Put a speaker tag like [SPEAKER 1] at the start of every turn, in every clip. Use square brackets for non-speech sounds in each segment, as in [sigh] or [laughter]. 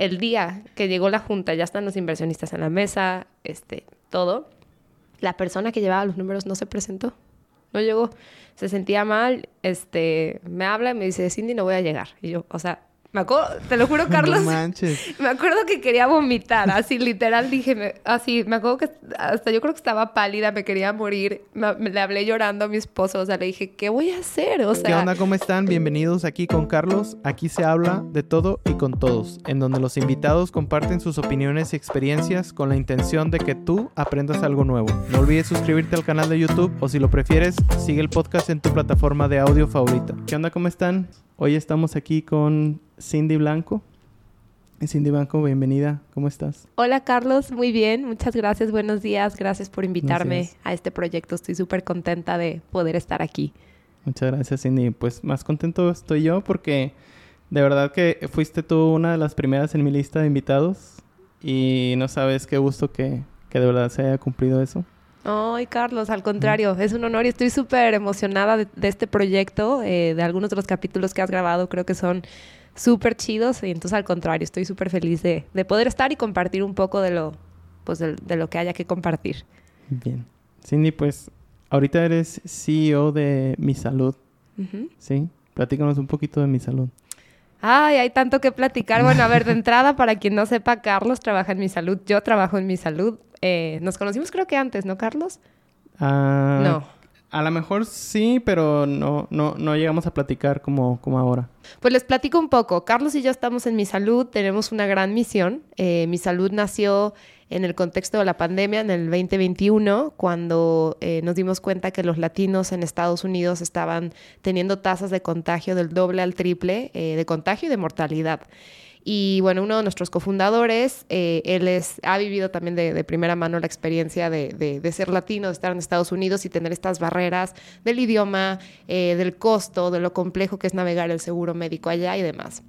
[SPEAKER 1] el día que llegó la junta, ya están los inversionistas en la mesa, este, todo, la persona que llevaba los números no se presentó, no llegó, se sentía mal, este, me habla y me dice, Cindy, no voy a llegar. Y yo, o sea, me acuerdo, te lo juro, [laughs] Carlos.
[SPEAKER 2] No manches.
[SPEAKER 1] Me acuerdo que quería vomitar, así literal dije, me- así, me acuerdo que hasta yo creo que estaba pálida, me quería morir. Me, me- le hablé llorando a mi esposo, o sea, le dije, ¿qué voy a hacer? O sea,
[SPEAKER 2] ¿Qué onda? ¿Cómo están? Bienvenidos aquí con Carlos. Aquí se habla de todo y con todos, en donde los invitados comparten sus opiniones y experiencias con la intención de que tú aprendas algo nuevo. No olvides suscribirte al canal de YouTube o si lo prefieres, sigue el podcast en tu plataforma de audio favorita. ¿Qué onda? ¿Cómo están? Hoy estamos aquí con Cindy Blanco. Cindy Blanco, bienvenida. ¿Cómo estás?
[SPEAKER 1] Hola Carlos, muy bien, muchas gracias, buenos días, gracias por invitarme a este proyecto, estoy súper contenta de poder estar aquí.
[SPEAKER 2] Muchas gracias, Cindy. Pues más contento estoy yo porque de verdad que fuiste tú una de las primeras en mi lista de invitados y no sabes qué gusto que, que de verdad se haya cumplido eso.
[SPEAKER 1] Ay, Carlos, al contrario, es un honor y estoy súper emocionada de, de este proyecto, eh, de algunos de los capítulos que has grabado, creo que son súper chidos y entonces al contrario, estoy súper feliz de, de poder estar y compartir un poco de lo, pues, de, de lo que haya que compartir.
[SPEAKER 2] Bien. Cindy, pues ahorita eres CEO de Mi Salud. ¿sí? Platícanos un poquito de Mi Salud.
[SPEAKER 1] Ay, hay tanto que platicar. Bueno, a ver, de [laughs] entrada, para quien no sepa, Carlos trabaja en mi salud, yo trabajo en mi salud. Eh, nos conocimos creo que antes, ¿no, Carlos?
[SPEAKER 2] Ah,
[SPEAKER 1] No.
[SPEAKER 2] A lo mejor sí, pero no, no, no llegamos a platicar como, como ahora.
[SPEAKER 1] Pues les platico un poco. Carlos y yo estamos en Mi Salud, tenemos una gran misión. Eh, Mi Salud nació en el contexto de la pandemia en el 2021, cuando eh, nos dimos cuenta que los latinos en Estados Unidos estaban teniendo tasas de contagio del doble al triple eh, de contagio y de mortalidad. Y bueno, uno de nuestros cofundadores, eh, él es, ha vivido también de, primera mano la experiencia de, de- de ser latino, de estar en Estados Unidos y tener estas barreras del idioma, eh, del costo, de lo complejo que es navegar el seguro médico allá y demás.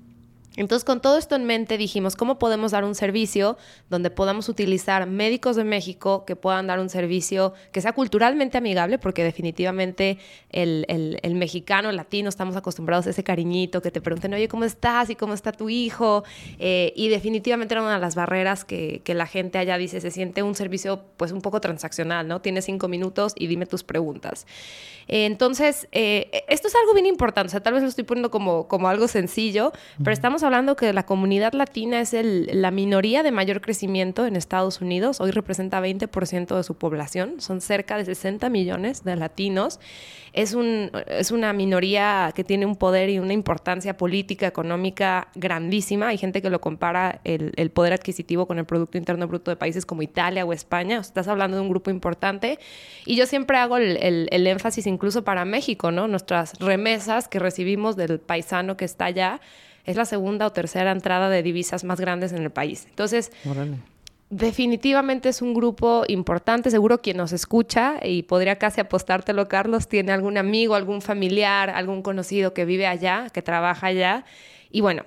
[SPEAKER 1] Entonces, con todo esto en mente, dijimos, ¿cómo podemos dar un servicio donde podamos utilizar médicos de México que puedan dar un servicio que sea culturalmente amigable? Porque definitivamente el, el- el mexicano, el latino, estamos acostumbrados a ese cariñito que te pregunten, oye, ¿cómo estás? ¿Y cómo está tu hijo? Eh, y definitivamente era una de las barreras que, que la gente allá dice, se siente un servicio pues un poco transaccional, ¿no? Tienes cinco minutos y dime tus preguntas. Eh, entonces, eh, esto es algo bien importante, o sea, tal vez lo estoy poniendo como, como algo sencillo, pero estamos hablando que la comunidad latina es el- la minoría de mayor crecimiento en Estados Unidos, hoy representa 20% de su población, son cerca de 60 millones de latinos, es, un, es una minoría que tiene un poder y una importancia política, económica grandísima, hay gente que lo compara el, el poder adquisitivo con el Producto Interno Bruto de países como Italia o España, o sea, estás hablando de un grupo importante, y yo siempre hago el- el énfasis incluso para México, ¿no? Nuestras remesas que recibimos del paisano que está allá es la segunda o tercera entrada de divisas más grandes en el país. Entonces, definitivamente es un grupo importante, seguro quien nos escucha y podría casi apostártelo, Carlos, tiene algún amigo, algún familiar, algún conocido que vive allá, que trabaja allá. Y bueno,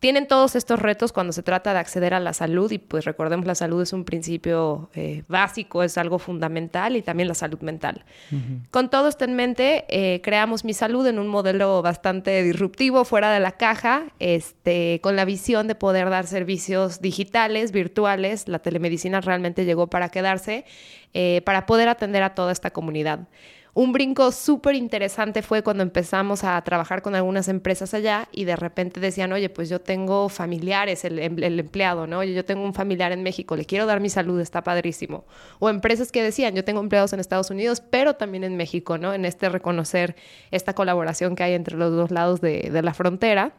[SPEAKER 1] tienen todos estos retos cuando se trata de acceder a la salud y pues recordemos la salud es un principio eh, básico, es algo fundamental y también la salud mental. Con todo esto en mente, eh, creamos Mi Salud en un modelo bastante disruptivo, fuera de la caja, este, con la visión de poder dar servicios digitales, virtuales. La telemedicina realmente llegó para quedarse, eh, para poder atender a toda esta comunidad. Un brinco súper interesante fue cuando empezamos a trabajar con algunas empresas allá y de repente decían, oye, pues yo tengo familiares, el, em- el empleado, ¿no? Yo tengo un familiar en México, le quiero dar mi salud, está padrísimo. O empresas que decían, yo tengo empleados en Estados Unidos, pero también en México, ¿no? En este reconocer esta colaboración que hay entre los dos lados de la frontera.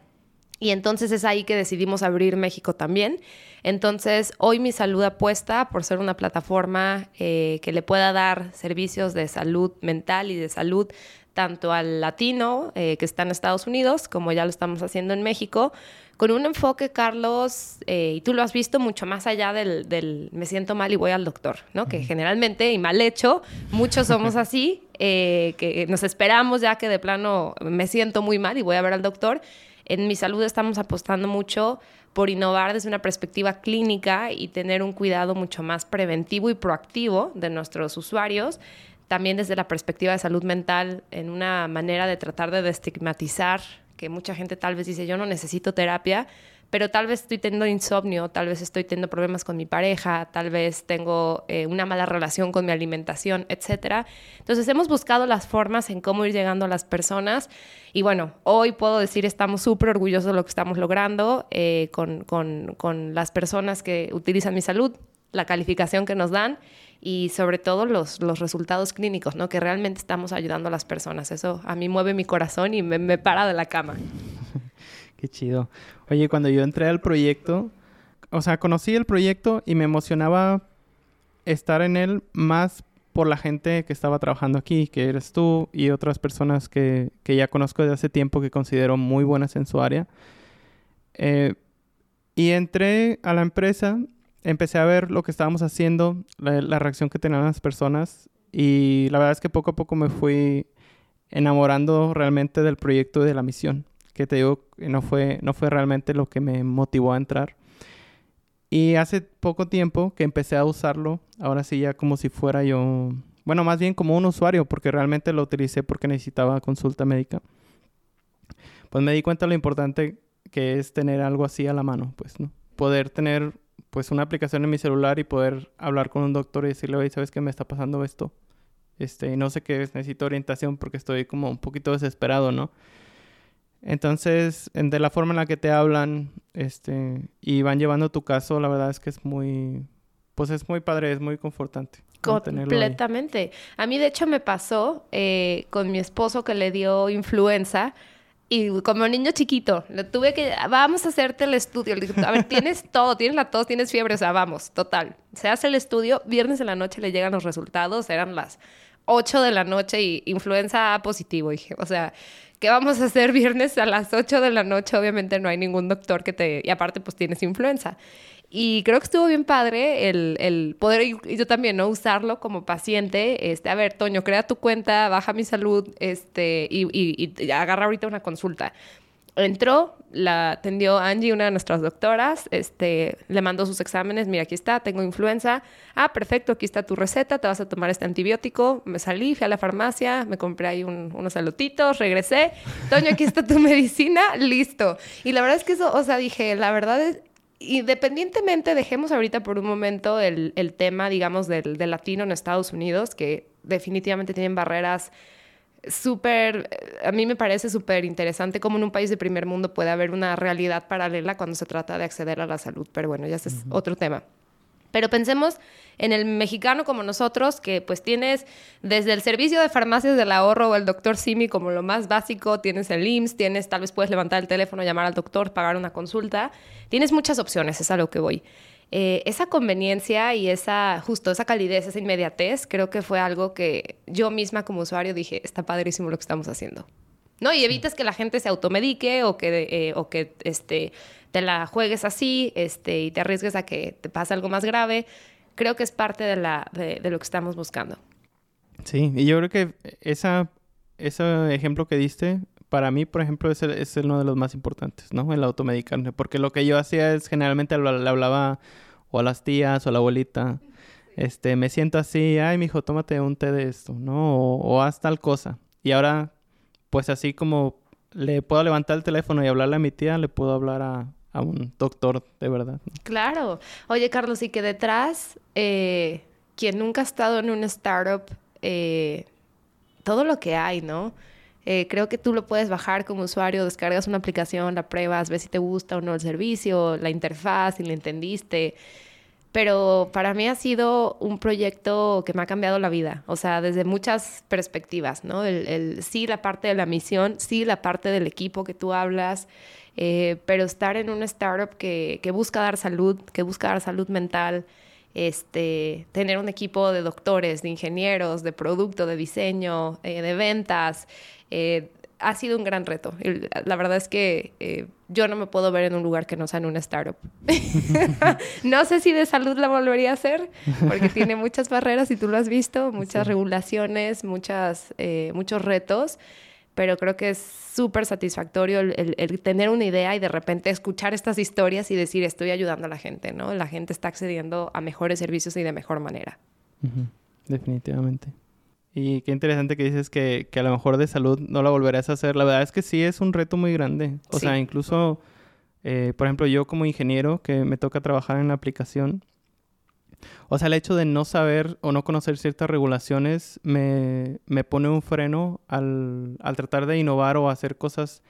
[SPEAKER 1] Y entonces es ahí que decidimos abrir México también. Entonces, hoy mi salud apuesta por ser una plataforma eh, que le pueda dar servicios de salud mental y de salud tanto al latino eh, que está en Estados Unidos, como ya lo estamos haciendo en México, con un enfoque, Carlos, eh, y tú lo has visto mucho más allá del, del me siento mal y voy al doctor, ¿no? Que generalmente, y mal hecho, muchos somos [laughs] así, eh, que nos esperamos ya que de plano me siento muy mal y voy a ver al doctor. En mi salud estamos apostando mucho por innovar desde una perspectiva clínica y tener un cuidado mucho más preventivo y proactivo de nuestros usuarios. También desde la perspectiva de salud mental, en una manera de tratar de destigmatizar, que mucha gente tal vez dice, yo no necesito terapia, pero tal vez estoy teniendo insomnio, tal vez estoy teniendo problemas con mi pareja, tal vez tengo eh, una mala relación con mi alimentación, etc. Entonces hemos buscado las formas en cómo ir llegando a las personas y bueno, hoy puedo decir estamos súper orgullosos de lo que estamos logrando eh, con, con, con las personas que utilizan mi salud, la calificación que nos dan y sobre todo los, los resultados clínicos, ¿no? Que realmente estamos ayudando a las personas. Eso a mí mueve mi corazón y me, me para de la cama.
[SPEAKER 2] Qué chido. Oye, cuando yo entré al proyecto, o sea, conocí el proyecto y me emocionaba estar en él más por la gente que estaba trabajando aquí, que eres tú y otras personas que, que ya conozco desde hace tiempo que considero muy buenas en su área. Eh, y entré a la empresa, empecé a ver lo que estábamos haciendo, la, la reacción que tenían las personas y la verdad es que poco a poco me fui enamorando realmente del proyecto y de la misión que te digo, no fue, no fue realmente lo que me motivó a entrar. Y hace poco tiempo que empecé a usarlo, ahora sí ya como si fuera yo, bueno, más bien como un usuario, porque realmente lo utilicé porque necesitaba consulta médica. Pues me di cuenta lo importante que es tener algo así a la mano, pues, ¿no? Poder tener, pues, una aplicación en mi celular y poder hablar con un doctor y decirle, oye, ¿sabes qué me está pasando esto? Este, no sé qué es, necesito orientación porque estoy como un poquito desesperado, ¿no? Entonces, de la forma en la que te hablan, este, y van llevando tu caso, la verdad es que es muy, pues es muy padre, es muy confortante.
[SPEAKER 1] Completamente. A mí, de hecho, me pasó eh, con mi esposo que le dio influenza. Y como niño chiquito, le tuve que, vamos a hacerte el estudio. Le dije, a ver, tienes [laughs] todo, tienes la tos, tienes fiebre, o sea, vamos, total. Se hace el estudio, viernes en la noche le llegan los resultados, eran las 8 de la noche y influenza A positivo. dije, o sea, ¿qué vamos a hacer viernes a las 8 de la noche? Obviamente no hay ningún doctor que te... Y aparte, pues tienes influenza. Y creo que estuvo bien padre el, el poder, y yo también, ¿no? Usarlo como paciente. Este, a ver, Toño, crea tu cuenta, baja mi salud, este, y, y, y agarra ahorita una consulta entró, la atendió Angie, una de nuestras doctoras, este, le mandó sus exámenes, mira, aquí está, tengo influenza, ah, perfecto, aquí está tu receta, te vas a tomar este antibiótico, me salí, fui a la farmacia, me compré ahí unos salotitos, regresé, Toño, aquí está tu [laughs] medicina, listo. Y la verdad es que eso, o sea, dije, la verdad es, independientemente, dejemos ahorita por un momento el, el tema, digamos, del, del latino en Estados Unidos, que definitivamente tienen barreras súper, a mí me parece súper interesante cómo en un país de primer mundo puede haber una realidad paralela cuando se trata de acceder a la salud, pero bueno, ya ese es otro tema. Pero pensemos en el mexicano como nosotros, que pues tienes desde el servicio de farmacias del ahorro o el doctor Simi como lo más básico, tienes el IMSS, tienes, tal vez puedes levantar el teléfono, llamar al doctor, pagar una consulta, tienes muchas opciones, es a lo que voy. Eh, esa conveniencia y esa, justo esa calidez, esa inmediatez, creo que fue algo que yo misma como usuario dije, está padrísimo lo que estamos haciendo. ¿No? Y evitas que la gente se automedique o que, eh, o que este, te la juegues así este, y te arriesgues a que te pase algo más grave. Creo que es parte de, la, de, lo que estamos buscando.
[SPEAKER 2] Sí, y yo creo que esa, ese ejemplo que diste, para mí, por ejemplo, es, es uno de los más importantes, ¿no? El automedicarme. Porque lo que yo hacía es generalmente le hablaba o a las tías o a la abuelita. Este, me siento así, ay, mijo, tómate un té de esto, ¿no? O, haz tal cosa. Y ahora, pues así como le puedo levantar el teléfono y hablarle a mi tía, le puedo hablar a, un doctor de verdad.
[SPEAKER 1] Claro. Oye, Carlos, y que detrás, eh, quien nunca ha estado en una startup, eh, todo lo que hay, ¿no? Eh, creo que tú lo puedes bajar como usuario, descargas una aplicación, la pruebas, ves si te gusta o no el servicio, la interfaz, si le entendiste. Pero para mí ha sido un proyecto que me ha cambiado la vida, o sea, desde muchas perspectivas, ¿no? El, sí, la parte de la misión, sí, la parte del equipo que tú hablas, eh, pero estar en una startup que, que busca dar salud, que busca dar salud mental, este, tener un equipo de doctores, de ingenieros, de producto, de diseño, eh, de ventas, eh, ha sido un gran reto. La verdad es que eh, yo no me puedo ver en un lugar que no sea en una startup. [laughs] no sé si de salud la volvería a hacer, porque [laughs] tiene muchas barreras, y tú lo has visto, muchas regulaciones, muchas, eh, muchos retos, pero creo que es súper satisfactorio el, tener una idea y de repente escuchar estas historias y decir, estoy ayudando a la gente, ¿no? La gente está accediendo a mejores servicios y de mejor manera.
[SPEAKER 2] Definitivamente. Y qué interesante que dices que, que, a lo mejor de salud no la volverás a hacer. La verdad es que sí es un reto muy grande. O sea, incluso Eh, por ejemplo, yo como ingeniero que me toca trabajar en la aplicación, o sea, el hecho de no saber o no conocer ciertas regulaciones me, me pone un freno al, al, tratar de innovar o hacer cosas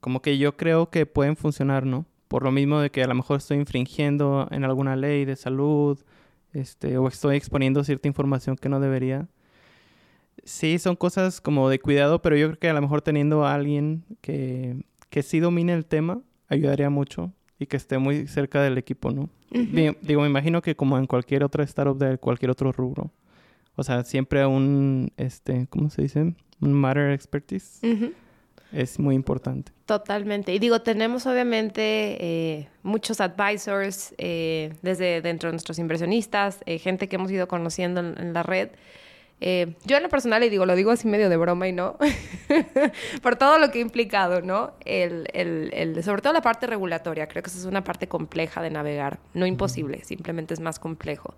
[SPEAKER 2] como que yo creo que pueden funcionar, ¿no? Por lo mismo de que a lo mejor estoy infringiendo en alguna ley de salud, este, o estoy exponiendo cierta información que no debería. Sí, son cosas como de cuidado, pero yo creo que a lo mejor teniendo a alguien que, que sí domine el tema ayudaría mucho y que esté muy cerca del equipo, ¿no? digo, me imagino que como en cualquier otra startup de cualquier otro rubro. O sea, siempre un, este, ¿cómo se dice? Un matter expertise. Es muy importante.
[SPEAKER 1] Totalmente. Y digo, tenemos obviamente eh, muchos advisors eh, desde dentro de nuestros inversionistas, eh, gente que hemos ido conociendo en la red. Eh, yo en lo personal, y digo, lo digo así medio de broma y no, [laughs] por todo lo que ha implicado, ¿no? El, el, sobre todo la parte regulatoria, creo que esa es una parte compleja de navegar, no imposible, simplemente es más complejo.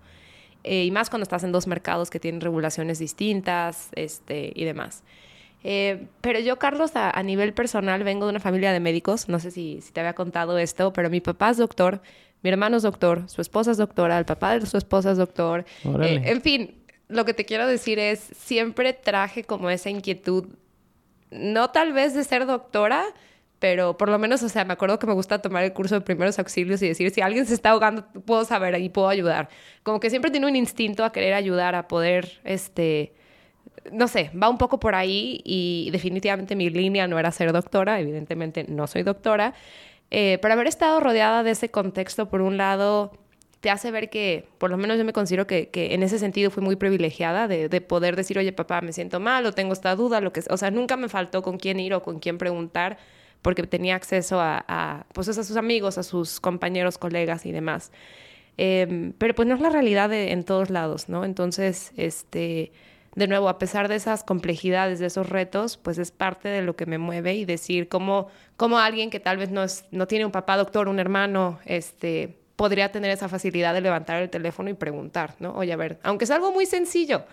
[SPEAKER 1] Eh, y más cuando estás en dos mercados que tienen regulaciones distintas este, y demás. Eh, pero yo, Carlos, a, nivel personal, vengo de una familia de médicos, no sé si, si te había contado esto, pero mi papá es doctor, mi hermano es doctor, su esposa es doctora, el papá de su esposa es doctor, en fin, lo que te quiero decir es, siempre traje como esa inquietud, no tal vez de ser doctora, pero por lo menos, o sea, me acuerdo que me gusta tomar el curso de primeros auxilios y decir, si alguien se está ahogando, puedo saber y puedo ayudar. Como que siempre tiene un instinto a querer ayudar, a poder, este, no sé, va un poco por ahí y definitivamente mi línea no era ser doctora, evidentemente no soy doctora, eh, pero haber estado rodeada de ese contexto, por un lado, te hace ver que, por lo menos yo me considero que, en ese sentido fui muy privilegiada de, de, poder decir, oye, papá, me siento mal o tengo esta duda, lo que O sea, nunca me faltó con quién ir o con quién preguntar porque tenía acceso a, pues, a sus amigos, a sus compañeros, colegas y demás. Em, pero pues no es la realidad en todos lados, ¿no? Entonces, este, de nuevo, a pesar de esas complejidades, de esos retos, pues es parte de lo que me mueve y decir cómo, cómo alguien que tal vez no, es, no tiene un papá doctor, un hermano, este, podría tener esa facilidad de levantar el teléfono y preguntar, ¿no? Oye, a ver, aunque es algo muy sencillo.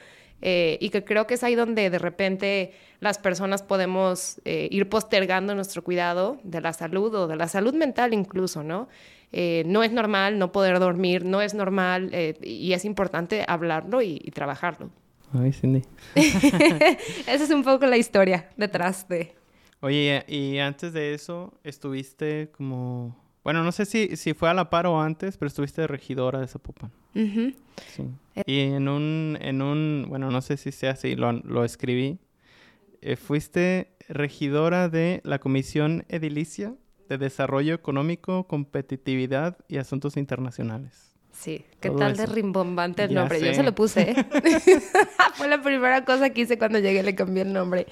[SPEAKER 1] Eh, y que creo que es ahí donde de repente las personas podemos eh, ir postergando nuestro cuidado de la salud o de la salud mental incluso, ¿no? Eh, no es normal no poder dormir, no es normal y es importante hablarlo y, y trabajarlo.
[SPEAKER 2] Ay, Cindy. [laughs]
[SPEAKER 1] Esa es un poco la historia detrás de...
[SPEAKER 2] Oye, y antes de eso, estuviste como bueno, no sé si, si fue a la par o antes, pero estuviste de regidora de Zapopan. Sí. Y en un, en un, bueno, no sé si sea así, lo, lo escribí. Eh, fuiste regidora de la Comisión Edilicia de Desarrollo Económico, Competitividad y Asuntos Internacionales.
[SPEAKER 1] Sí, ¿qué tal de rimbombante el nombre? Yo se lo puse. ¿eh? [laughs] [laughs] fue la primera cosa que hice cuando llegué, le cambié el nombre.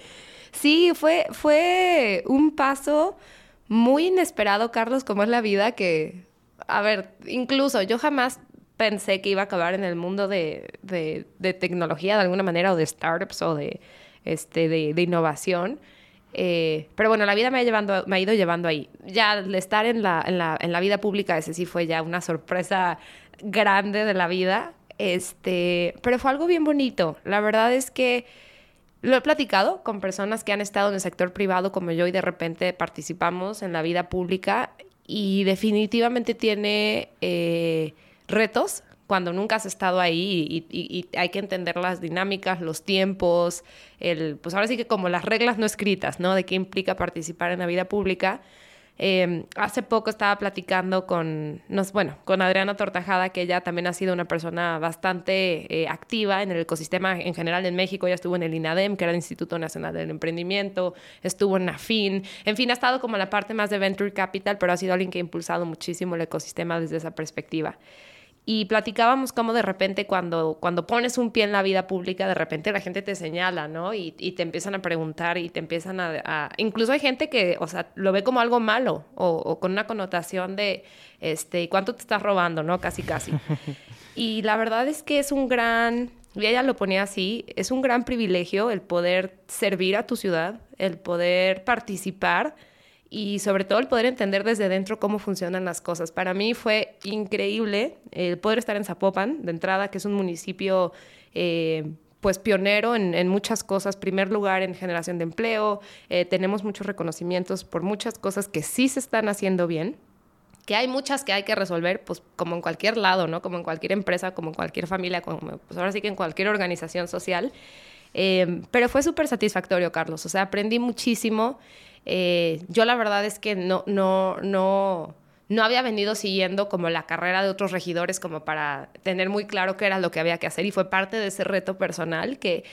[SPEAKER 1] Sí, fue, fue un paso muy inesperado, Carlos, como es la vida, que, a ver, incluso yo jamás pensé que iba a acabar en el mundo de, de, tecnología de alguna manera, o de startups, o de, este, de, innovación. Eh, pero bueno, la vida me ha, llevando, me ha ido llevando ahí. Ya el estar en la, en, la, en la vida pública, ese sí fue ya una sorpresa grande de la vida. Este, pero fue algo bien bonito. La verdad es que lo he platicado con personas que han estado en el sector privado como yo y de repente participamos en la vida pública y definitivamente tiene eh, retos cuando nunca has estado ahí y, y, hay que entender las dinámicas, los tiempos, el, pues ahora sí que como las reglas no escritas, ¿no? De qué implica participar en la vida pública. Em, hace poco estaba platicando con, nos, bueno, con Adriana Tortajada, que ella también ha sido una persona bastante eh, activa en el ecosistema en general en México. Ella estuvo en el INADEM, que era el Instituto Nacional del Emprendimiento, estuvo en AFIN, en fin, ha estado como la parte más de Venture Capital, pero ha sido alguien que ha impulsado muchísimo el ecosistema desde esa perspectiva. Y platicábamos como de repente cuando, cuando pones un pie en la vida pública, de repente la gente te señala, ¿no? Y, y te empiezan a preguntar y te empiezan a, Incluso hay gente que, o sea, lo ve como algo malo o, o con una connotación de, este, ¿cuánto te estás robando, no? Casi, casi. [laughs] Y la verdad es que es un gran... Y ella lo ponía así, es un gran privilegio el poder servir a tu ciudad, el poder participar y sobre todo el poder entender desde dentro cómo funcionan las cosas. Para mí fue increíble el poder estar en Zapopan, de entrada, que es un municipio eh, pues pionero en, muchas cosas, primer lugar en generación de empleo, eh, tenemos muchos reconocimientos por muchas cosas que sí se están haciendo bien, que hay muchas que hay que resolver, pues como en cualquier lado, ¿no? Como en cualquier empresa, como en cualquier familia, como pues ahora sí que en cualquier organización social. Eh, pero fue súper satisfactorio, Carlos. O sea, aprendí muchísimo. Eh, yo la verdad es que no, no, no, no había venido siguiendo como la carrera de otros regidores como para tener muy claro qué era lo que había que hacer y fue parte de ese reto personal que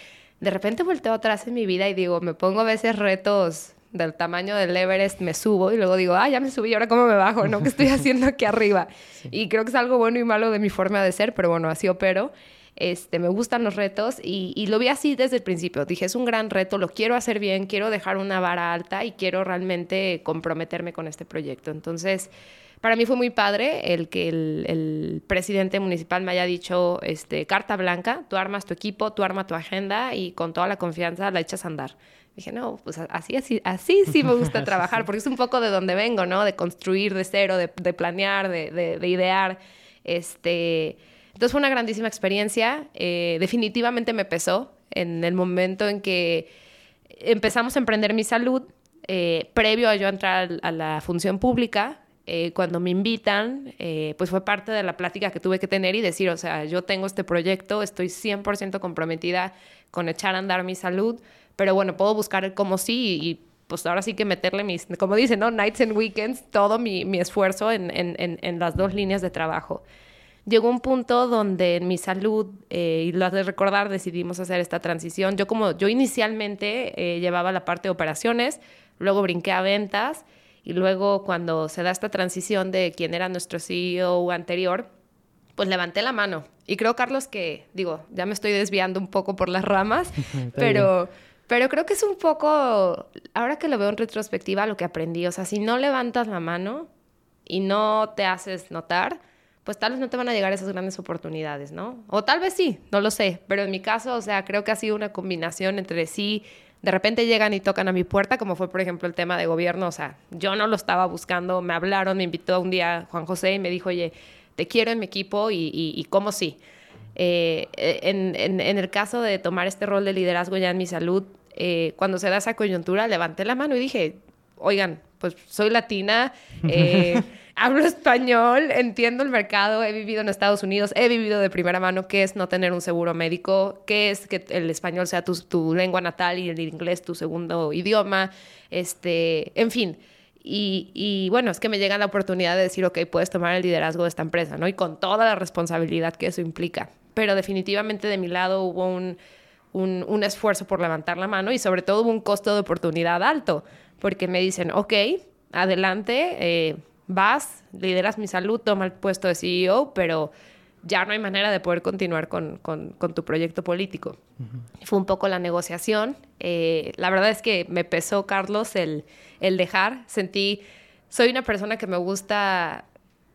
[SPEAKER 1] de repente volteo atrás en mi vida y digo, me pongo a veces retos del tamaño del Everest, me subo y luego digo, ah, ya me subí, ahora cómo me bajo, ¿no? ¿Qué estoy [laughs] haciendo aquí arriba? Y creo que es algo bueno y malo de mi forma de ser, pero bueno, así opero. Este, me gustan los retos y, y, lo vi así desde el principio. Dije, es un gran reto, lo quiero hacer bien, quiero dejar una vara alta y quiero realmente comprometerme con este proyecto. Entonces, para mí fue muy padre el que el, el, presidente municipal me haya dicho, este, carta blanca, tú armas tu equipo, tú armas tu agenda y con toda la confianza la echas a andar. Dije, no, pues así, así, así sí me gusta [laughs] trabajar, porque es un poco de donde vengo, ¿no? De construir de cero, de, de planear, de, de, de, idear. Este... Entonces fue una grandísima experiencia. Eh, definitivamente me pesó en el momento en que empezamos a emprender mi salud, eh, previo a yo entrar a la función pública, eh, cuando me invitan, eh, pues fue parte de la plática que tuve que tener y decir, o sea, yo tengo este proyecto, estoy 100% comprometida con echar a andar mi salud, pero bueno, puedo buscar como sí y, pues ahora sí que meterle mis, como dicen, ¿no? Nights and weekends, todo mi, mi esfuerzo en, en, en, en, las dos líneas de trabajo. Llegó un punto donde en mi salud, eh, y lo has de recordar, decidimos hacer esta transición. Yo como, yo inicialmente eh, llevaba la parte de operaciones, luego brinqué a ventas, y luego cuando se da esta transición de quién era nuestro CEO anterior, pues levanté la mano. Y creo, Carlos, que, digo, ya me estoy desviando un poco por las ramas, [laughs] pero, pero creo que es un poco, ahora que lo veo en retrospectiva, lo que aprendí. O sea, si no levantas la mano y no te haces notar, pues tal vez no te van a llegar esas grandes oportunidades, ¿no? O tal vez sí, no lo sé. Pero en mi caso, o sea, creo que ha sido una combinación entre sí de repente llegan y tocan a mi puerta, como fue por ejemplo el tema de gobierno, o sea, yo no lo estaba buscando, me hablaron, me invitó un día Juan José y me dijo, oye, te quiero en mi equipo y, y, cómo sí. Eh, en, en, en, el caso de tomar este rol de liderazgo ya en mi salud, eh, cuando se da esa coyuntura, levanté la mano y dije, oigan, pues soy latina, eh, [laughs] hablo español, entiendo el mercado, he vivido en Estados Unidos, he vivido de primera mano qué es no tener un seguro médico, qué es que el español sea tu, tu lengua natal y el inglés tu segundo idioma, este, en fin. Y, y, bueno, es que me llega la oportunidad de decir, ok, puedes tomar el liderazgo de esta empresa, ¿no? Y con toda la responsabilidad que eso implica. Pero definitivamente de mi lado hubo un, un, un esfuerzo por levantar la mano y sobre todo hubo un costo de oportunidad alto, porque me dicen, ok, adelante, eh, vas, lideras mi salud, toma el puesto de CEO, pero ya no hay manera de poder continuar con, con, con tu proyecto político. Uh -huh. Fue un poco la negociación. Eh, la verdad es que me pesó, Carlos, el, el, dejar. Sentí, soy una persona que me gusta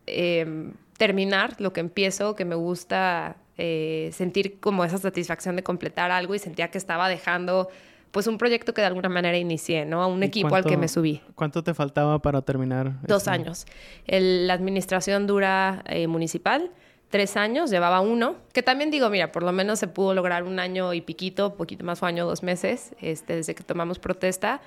[SPEAKER 1] eh, terminar lo que empiezo, que me gusta eh, sentir como esa satisfacción de completar algo y sentía que estaba dejando pues un proyecto que de alguna manera inicié, ¿no? A un equipo cuánto, al que me subí.
[SPEAKER 2] ¿Cuánto te faltaba para terminar?
[SPEAKER 1] Dos este? años. El, la administración dura eh, municipal, tres años, llevaba uno, que también digo, mira, por lo menos se pudo lograr un año y piquito, poquito más fue año, dos meses, este, desde que tomamos protesta.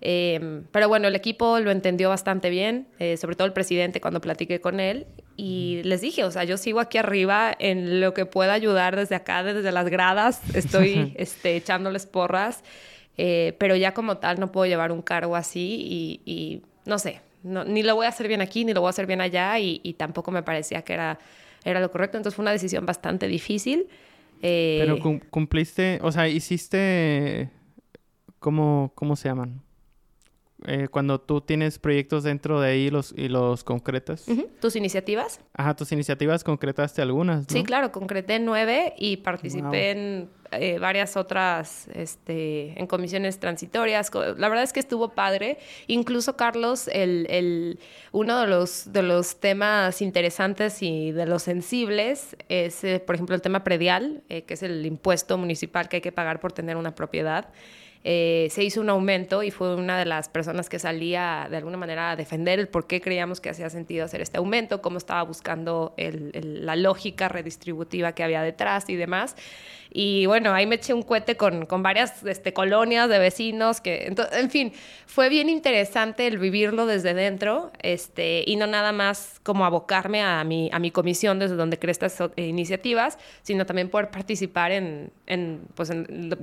[SPEAKER 1] Eh, pero bueno, el equipo lo entendió bastante bien, eh, sobre todo el presidente cuando platiqué con él. Y les dije, o sea, yo sigo aquí arriba en lo que pueda ayudar desde acá, desde las gradas, estoy [laughs] este, echándoles porras, eh, pero ya como tal no puedo llevar un cargo así y, y no sé, no, ni lo voy a hacer bien aquí, ni lo voy a hacer bien allá y, y, tampoco me parecía que era, era lo correcto. Entonces fue una decisión bastante difícil.
[SPEAKER 2] pero cumpliste, o sea, hiciste, ¿cómo, cómo se llaman? Eh, cuando tú tienes proyectos dentro de ahí los, y los concretas.
[SPEAKER 1] Uh -huh. ¿Tus iniciativas?
[SPEAKER 2] Ajá, tus iniciativas concretaste algunas, ¿no?
[SPEAKER 1] Sí, claro, concreté nueve y participé wow. en eh, varias otras, este, en comisiones transitorias. La verdad es que estuvo padre. Incluso, Carlos, el, el, uno de los, de los temas interesantes y de los sensibles es, eh, por ejemplo, el tema predial, eh, que es el impuesto municipal que hay que pagar por tener una propiedad. Eh, se hizo un aumento y fue una de las personas que salía de alguna manera a defender el por qué creíamos que hacía sentido hacer este aumento, cómo estaba buscando la lógica redistributiva que había detrás y demás. Y bueno, ahí me eché un cohete con, con varias este, colonias de vecinos, que, en fin, fue bien interesante el vivirlo desde dentro este, y no nada más como abocarme a mi, a mi comisión desde donde creo estas eh, iniciativas, sino también poder participar en, en, pues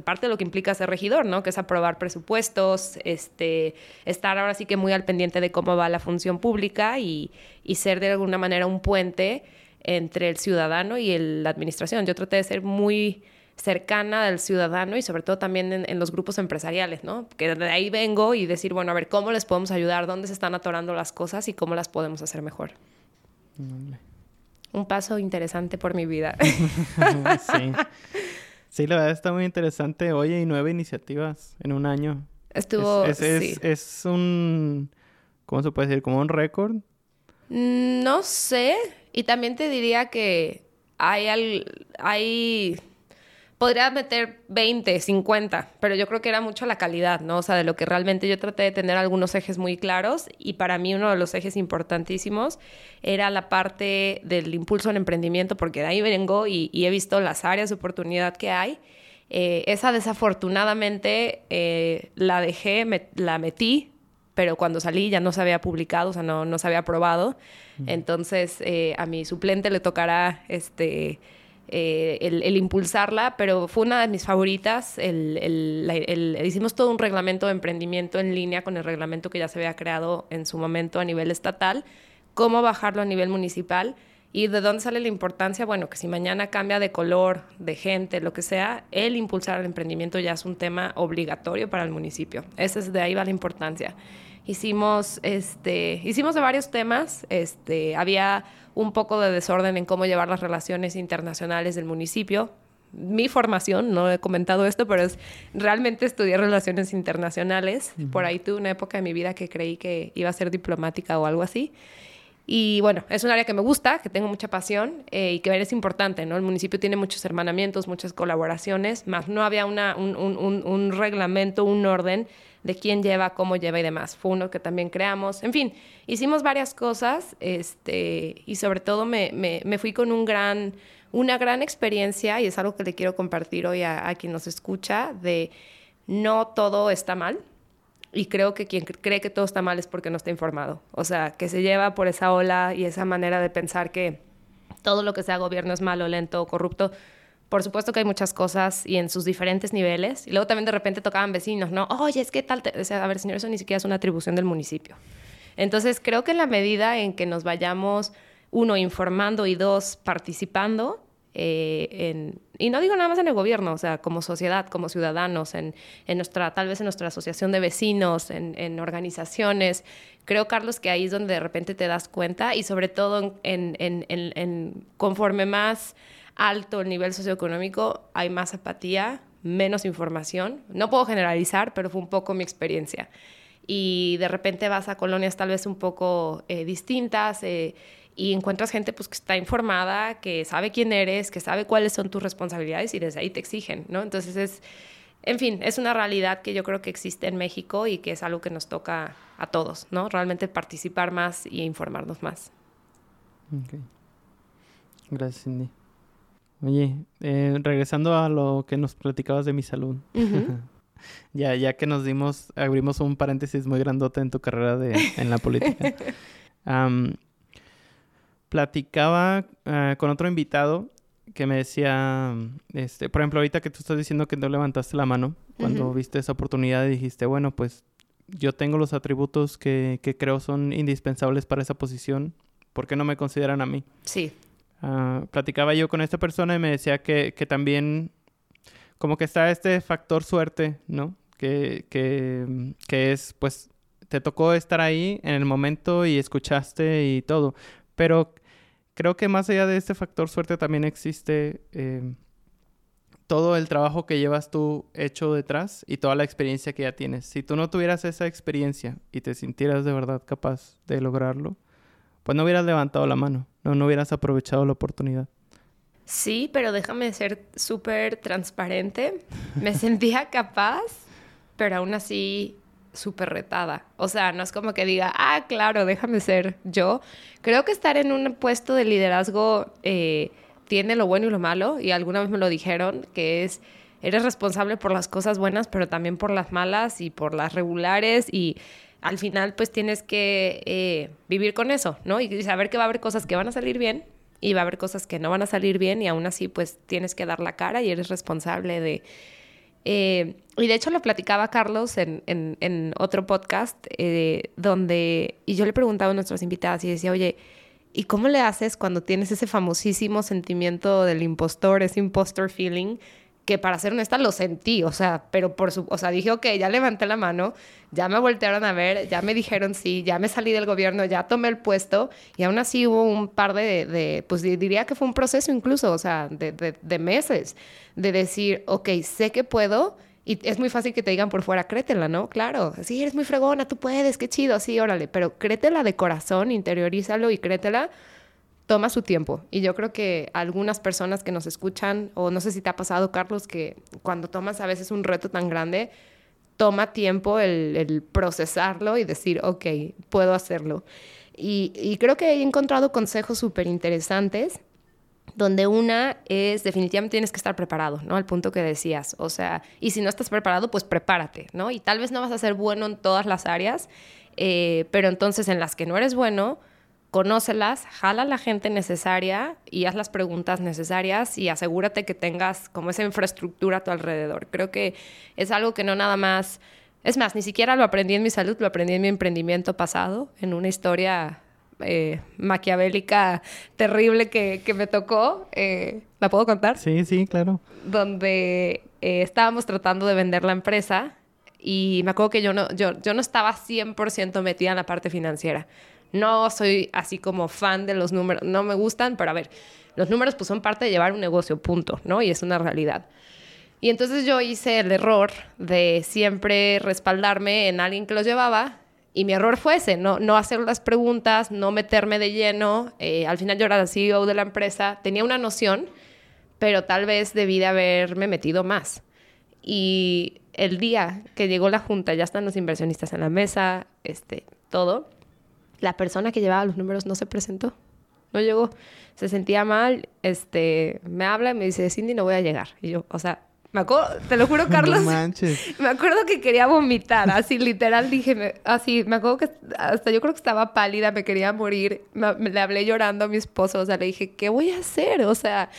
[SPEAKER 1] parte de lo que implica ser regidor, ¿no? que es aprobar presupuestos, este, estar ahora sí que muy al pendiente de cómo va la función pública y, y ser de alguna manera un puente entre el ciudadano y la administración. Yo traté de ser muy cercana al ciudadano y sobre todo también en, los grupos empresariales, ¿no? Que de ahí vengo y decir, bueno, a ver, ¿cómo les podemos ayudar? ¿Dónde se están atorando las cosas y cómo las podemos hacer mejor? Un paso interesante por mi vida. [laughs]
[SPEAKER 2] sí. Sí, la verdad está muy interesante. Oye, y nueve iniciativas en un año.
[SPEAKER 1] Estuvo...
[SPEAKER 2] Es, es un... ¿Cómo se puede decir? ¿Como un récord?
[SPEAKER 1] Mm, no sé. Y también te diría que hay... hay podría meter 20, 50, pero yo creo que era mucho la calidad, ¿no? O sea, de lo que realmente yo traté de tener algunos ejes muy claros y para mí uno de los ejes importantísimos era la parte del impulso al emprendimiento, porque de ahí vengo y, he visto las áreas de oportunidad que hay. Eh, esa desafortunadamente eh, la dejé, la metí, pero cuando salí ya no se había publicado, o sea, no, no se había aprobado. Entonces, eh, a mi suplente le tocará este eh, el, impulsarla, pero fue una de mis favoritas. hicimos todo un reglamento de emprendimiento en línea con el reglamento que ya se había creado en su momento a nivel estatal, cómo bajarlo a nivel municipal. ¿Y de dónde sale la importancia? Bueno, que si mañana cambia de color, de gente, lo que sea, el impulsar el emprendimiento ya es un tema obligatorio para el municipio. Ese es de ahí va la importancia. Hicimos, este, hicimos de varios temas. Este, había un poco de desorden en cómo llevar las relaciones internacionales del municipio. Mi formación, no he comentado esto, pero es realmente estudiar relaciones internacionales. Por ahí tuve una época de mi vida que creí que iba a ser diplomática o algo así. Y bueno, es un área que me gusta, que tengo mucha pasión eh, y que es importante, ¿no? El municipio tiene muchos hermanamientos, muchas colaboraciones, más no había una, un, un, un, reglamento, un orden de quién lleva, cómo lleva y demás. Fue uno que también creamos. En fin, hicimos varias cosas este, y sobre todo me, me, me fui con un gran, una gran experiencia y es algo que le quiero compartir hoy a, quien nos escucha, de no todo está mal y creo que quien cree que todo está mal es porque no está informado. O sea, que se lleva por esa ola y esa manera de pensar que todo lo que sea gobierno es malo, lento o corrupto. Por supuesto que hay muchas cosas y en sus diferentes niveles. Y luego también de repente tocaban vecinos, ¿no? Oye, es que tal... O sea, a ver, señor, eso ni siquiera es una atribución del municipio. Entonces, creo que en la medida en que nos vayamos, uno, informando y dos, participando, eh, y no digo nada más en el gobierno, o sea, como sociedad, como ciudadanos, en, nuestra, tal vez en nuestra asociación de vecinos, en, organizaciones. Creo, Carlos, que ahí es donde de repente te das cuenta y sobre todo en, conforme más alto el nivel socioeconómico, hay más apatía, menos información. No puedo generalizar, pero fue un poco mi experiencia. Y de repente vas a colonias tal vez un poco eh, distintas. Eh, y encuentras gente pues que está informada, que sabe quién eres, que sabe cuáles son tus responsabilidades y desde ahí te exigen, ¿no? Entonces es, en fin, es una realidad que yo creo que existe en México y que es algo que nos toca a todos, ¿no? Realmente participar más y informarnos más.
[SPEAKER 2] Okay. Gracias, Cindy. Oye, eh, regresando a lo que nos platicabas de mi salud. [laughs] ya, ya que nos dimos, abrimos un paréntesis muy grandote en tu carrera de, en la política. [laughs] platicaba ah, con otro invitado que me decía, este, por ejemplo, ahorita que tú estás diciendo que no levantaste la mano, cuando viste esa oportunidad y dijiste, bueno, pues yo tengo los atributos que, que, creo son indispensables para esa posición, ¿por qué no me consideran a mí?
[SPEAKER 1] Sí.
[SPEAKER 2] Ah, platicaba yo con esta persona y me decía que, también como que está este factor suerte, ¿no? Que, que, que es, pues, te tocó estar ahí en el momento y escuchaste y todo, pero creo que más allá de este factor suerte también existe eh, todo el trabajo que llevas tú hecho detrás y toda la experiencia que ya tienes. Si tú no tuvieras esa experiencia y te sintieras de verdad capaz de lograrlo, pues no hubieras levantado la mano, no, no hubieras aprovechado la oportunidad.
[SPEAKER 1] Sí, pero déjame ser súper transparente. Me [laughs] sentía capaz pero aún así súper retada. O sea, no es como que diga, ah, claro, déjame ser yo. Creo que estar en un puesto de liderazgo eh, tiene lo bueno y lo malo, y alguna vez me lo dijeron, que es, eres responsable por las cosas buenas, pero también por las malas y por las regulares, y al final pues tienes que eh, vivir con eso, ¿no? Y saber que va a haber cosas que van a salir bien y va a haber cosas que no van a salir bien, y aún así pues tienes que dar la cara y eres responsable de eh, y de hecho lo platicaba Carlos en, en, otro podcast, eh, donde, y yo le preguntaba a nuestros invitados y decía, oye, ¿y cómo le haces cuando tienes ese famosísimo sentimiento del impostor, ese impostor feeling? Que para ser honesta lo sentí, o sea, pero por su, o sea, dije, ok, ya levanté la mano, ya me voltearon a ver, ya me dijeron sí, ya me salí del gobierno, ya tomé el puesto, y aún así hubo un par de, de pues diría que fue un proceso incluso, o sea, de, de, meses, de decir, ok, sé que puedo, y es muy fácil que te digan por fuera, créetela, ¿no? Claro, sí, eres muy fregona, tú puedes, qué chido, sí, órale, pero créetela de corazón, interiorízalo y créetela toma su tiempo. Y yo creo que algunas personas que nos escuchan, o no sé si te ha pasado, Carlos, que cuando tomas a veces un reto tan grande, toma tiempo el, procesarlo y decir, ok, puedo hacerlo. Y, creo que he encontrado consejos súper interesantes, donde una es definitivamente tienes que estar preparado, ¿no? Al punto que decías, o sea, y si no estás preparado, pues prepárate, ¿no? Y tal vez no vas a ser bueno en todas las áreas, eh, pero entonces en las que no eres bueno, conócelas, jala a la gente necesaria y haz las preguntas necesarias y asegúrate que tengas como esa infraestructura a tu alrededor. Creo que es algo que no nada más, es más, ni siquiera lo aprendí en mi salud, lo aprendí en mi emprendimiento pasado, en una historia eh, maquiavélica terrible que, me tocó. Eh, ¿La puedo contar?
[SPEAKER 2] Sí, sí, claro.
[SPEAKER 1] Donde eh, estábamos tratando de vender la empresa y me acuerdo que yo no, yo, yo no estaba 100% metida en la parte financiera. No soy así como fan de los números, no me gustan, pero a ver, los números pues son parte de llevar un negocio, punto, ¿no? Y es una realidad. Y entonces yo hice el error de siempre respaldarme en alguien que los llevaba y mi error fue ese, no, no hacer las preguntas, no meterme de lleno. Eh, al final yo era la CEO de la empresa, tenía una noción, pero tal vez debí de haberme metido más. Y el día que llegó la junta, ya están los inversionistas en la mesa, este, todo la persona que llevaba los números no se presentó, no llegó, se sentía mal, este, me habla y me dice, Cindy, no voy a llegar. Y yo, o sea, me acuerdo, te lo juro, [laughs] Carlos, [laughs] me acuerdo que quería vomitar, así literal dije, así, me acuerdo que hasta yo creo que estaba pálida, me quería morir, le hablé llorando a mi esposo, o sea, le dije, ¿qué voy a hacer? O sea,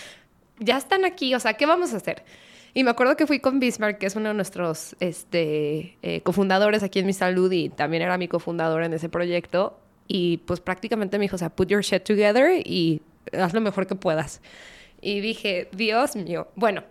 [SPEAKER 1] ya están aquí, o sea, ¿qué vamos a hacer? Y me acuerdo que fui con Bismarck, que es uno de nuestros este, eh, cofundadores aquí en Mi Salud y también era mi cofundador en ese proyecto. Y pues prácticamente me dijo, o sea, put your shit together y haz lo mejor que puedas. Y dije, Dios mío, bueno,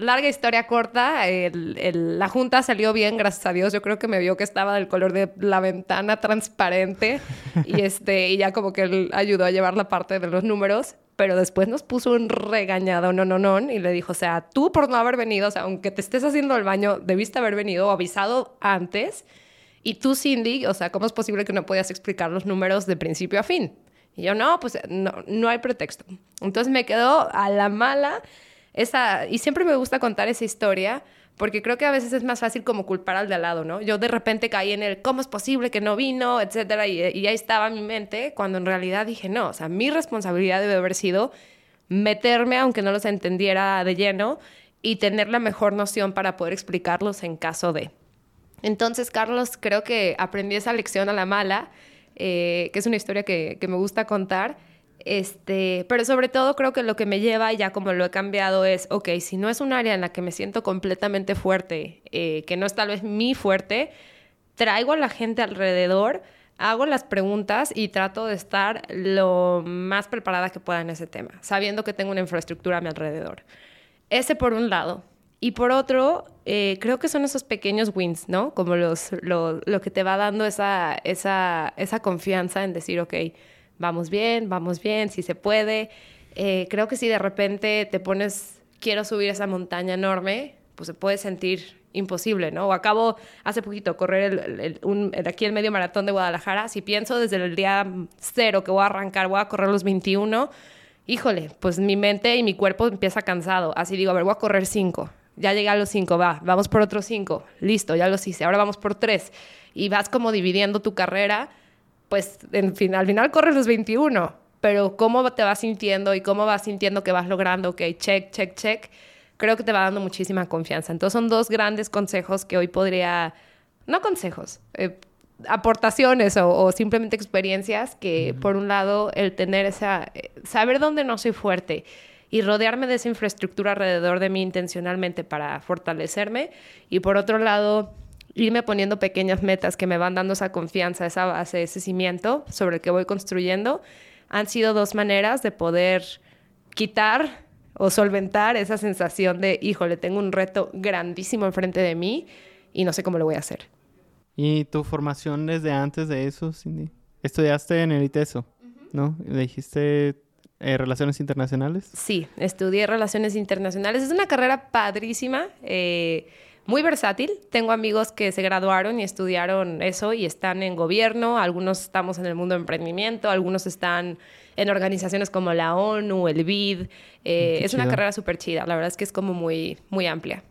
[SPEAKER 1] larga historia corta, la junta salió bien, gracias a Dios. Yo creo que me vio que estaba del color de la ventana transparente [laughs] y, este, y ya como que él ayudó a llevar la parte de los números. Pero después nos puso un regañado, no, no, no, y le dijo, o sea, tú por no haber venido, o sea, aunque te estés haciendo el baño, debiste haber venido avisado antes y tú, Cindy, o sea, ¿cómo es posible que no podías explicar los números de principio a fin? Y yo, no, pues no, no hay pretexto. Entonces me quedó a la mala esa, y siempre me gusta contar esa historia, porque creo que a veces es más fácil como culpar al de al lado, ¿no? Yo de repente caí en el, ¿cómo es posible que no vino? Etcétera, y, y ahí estaba mi mente, cuando en realidad dije, no, o sea, mi responsabilidad debe haber sido meterme, aunque no los entendiera de lleno, y tener la mejor noción para poder explicarlos en caso de. Entonces, Carlos, creo que aprendí esa lección a la mala, eh, que es una historia que, me gusta contar. Este, pero sobre todo creo que lo que me lleva, ya como lo he cambiado, es, ok, si no es un área en la que me siento completamente fuerte, eh, que no es tal vez mi fuerte, traigo a la gente alrededor, hago las preguntas y trato de estar lo más preparada que pueda en ese tema, sabiendo que tengo una infraestructura a mi alrededor. Ese por un lado. Y por otro, eh, creo que son esos pequeños wins, ¿no? Como los, lo, lo, que te va dando esa, esa, esa confianza en decir, ok, vamos bien, vamos bien, si se puede. Eh, creo que si de repente te pones, quiero subir esa montaña enorme, pues se puede sentir imposible, ¿no? O acabo hace poquito correr el, aquí el medio maratón de Guadalajara, si pienso desde el día cero que voy a arrancar, voy a correr los 21, híjole, pues mi mente y mi cuerpo empieza cansado. Así digo, a ver, voy a correr cinco ya llegué a los cinco, va, vamos por otros cinco, listo, ya los hice, ahora vamos por tres. Y vas como dividiendo tu carrera, pues en fin, al final corres los 21, pero cómo te vas sintiendo y cómo vas sintiendo que vas logrando, ok, check, check, check, creo que te va dando muchísima confianza. Entonces son dos grandes consejos que hoy podría, no consejos, eh, aportaciones o, simplemente experiencias que, por un lado, el tener esa, eh, saber dónde no soy fuerte y rodearme de esa infraestructura alrededor de mí intencionalmente para fortalecerme y por otro lado irme poniendo pequeñas metas que me van dando esa confianza, esa base, ese cimiento sobre el que voy construyendo, han sido dos maneras de poder quitar o solventar esa sensación de, híjole, tengo un reto grandísimo enfrente de mí y no sé cómo lo voy a hacer.
[SPEAKER 2] ¿Y tu formación desde antes de eso, Cindy? Estudiaste en el ITESO, ¿no? ¿Le dijiste eh, Relaciones Internacionales?
[SPEAKER 1] Sí, estudié Relaciones Internacionales. Es una carrera padrísima, eh, muy versátil. Tengo amigos que se graduaron y estudiaron eso y están en gobierno. Algunos estamos en el mundo de emprendimiento, algunos están en organizaciones como la ONU, el BID. Eh, es una carrera súper chida. La verdad es que es como muy, muy amplia.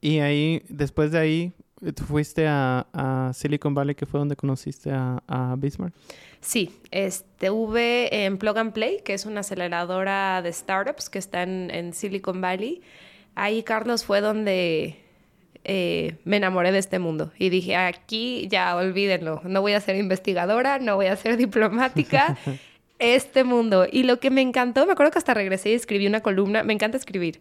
[SPEAKER 2] Y ahí, después de ahí, ¿tú fuiste a, Silicon Valley, que fue donde conociste a, a Bismarck?
[SPEAKER 1] Sí, estuve en Plug and Play, que es una aceleradora de startups que está en, Silicon Valley. Ahí, Carlos, fue donde eh, me enamoré de este mundo y dije, aquí ya olvídenlo, no voy a ser investigadora, no voy a ser diplomática, [laughs] este mundo. Y lo que me encantó, me acuerdo que hasta regresé y escribí una columna, me encanta escribir.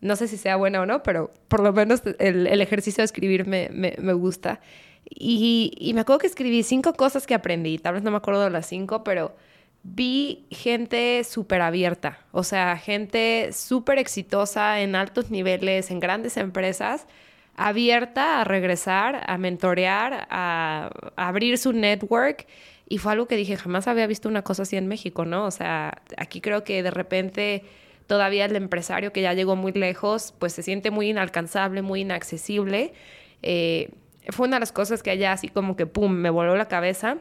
[SPEAKER 1] No sé si sea buena o no, pero por lo menos el, ejercicio de escribir me, me gusta. Y, me acuerdo que escribí cinco cosas que aprendí, tal vez no me acuerdo de las cinco, pero vi gente súper abierta, o sea, gente súper exitosa en altos niveles, en grandes empresas, abierta a regresar, a mentorear, a, abrir su network. Y fue algo que dije, jamás había visto una cosa así en México, ¿no? O sea, aquí creo que de repente todavía el empresario que ya llegó muy lejos, pues se siente muy inalcanzable, muy inaccesible. Eh, fue una de las cosas que allá así como que, ¡pum!, me voló la cabeza.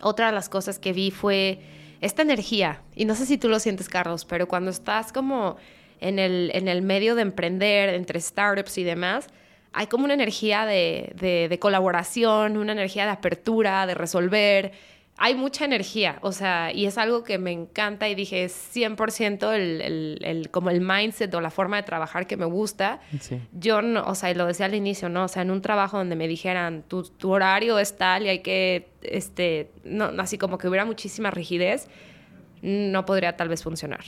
[SPEAKER 1] Otra de las cosas que vi fue esta energía, y no sé si tú lo sientes, Carlos, pero cuando estás como en el, en el medio de emprender, entre startups y demás, hay como una energía de, de, de colaboración, una energía de apertura, de resolver, hay mucha energía, o sea, y es algo que me encanta y dije, es 100% el, el, el, como el mindset o la forma de trabajar que me gusta. Yo, no, o sea, y lo decía al inicio, ¿no? O sea, en un trabajo donde me dijeran, tu, tu horario es tal y hay que, este, no, así como que hubiera muchísima rigidez, no podría tal vez funcionar.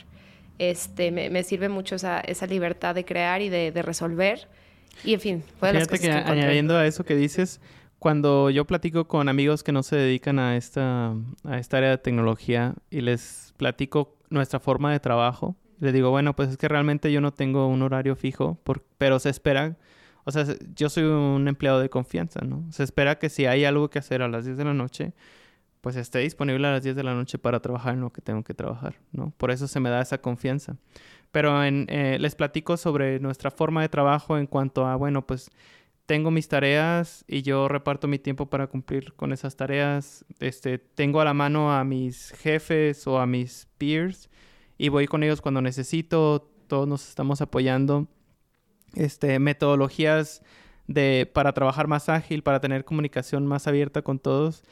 [SPEAKER 1] Este, me, me sirve mucho esa, esa, libertad de crear y de, de resolver. Y en fin,
[SPEAKER 2] fue de las cosas que, que añadiendo a eso que dices, cuando yo platico con amigos que no se dedican a esta, a esta área de tecnología y les platico nuestra forma de trabajo, les digo, bueno, pues es que realmente yo no tengo un horario fijo, pero se espera, o sea, yo soy un empleado de confianza, ¿no? Se espera que si hay algo que hacer a las 10 de la noche, pues esté disponible a las 10 de la noche para trabajar en lo que tengo que trabajar, ¿no? Por eso se me da esa confianza. Pero eh, les platico sobre nuestra forma de trabajo en cuanto a, bueno, pues tengo mis tareas y yo reparto mi tiempo para cumplir con esas tareas. Este, tengo a la mano a mis jefes o a mis peers y voy con ellos cuando necesito. Todos nos estamos apoyando. Este, metodologías de, para trabajar más ágil, para tener comunicación más abierta con todos.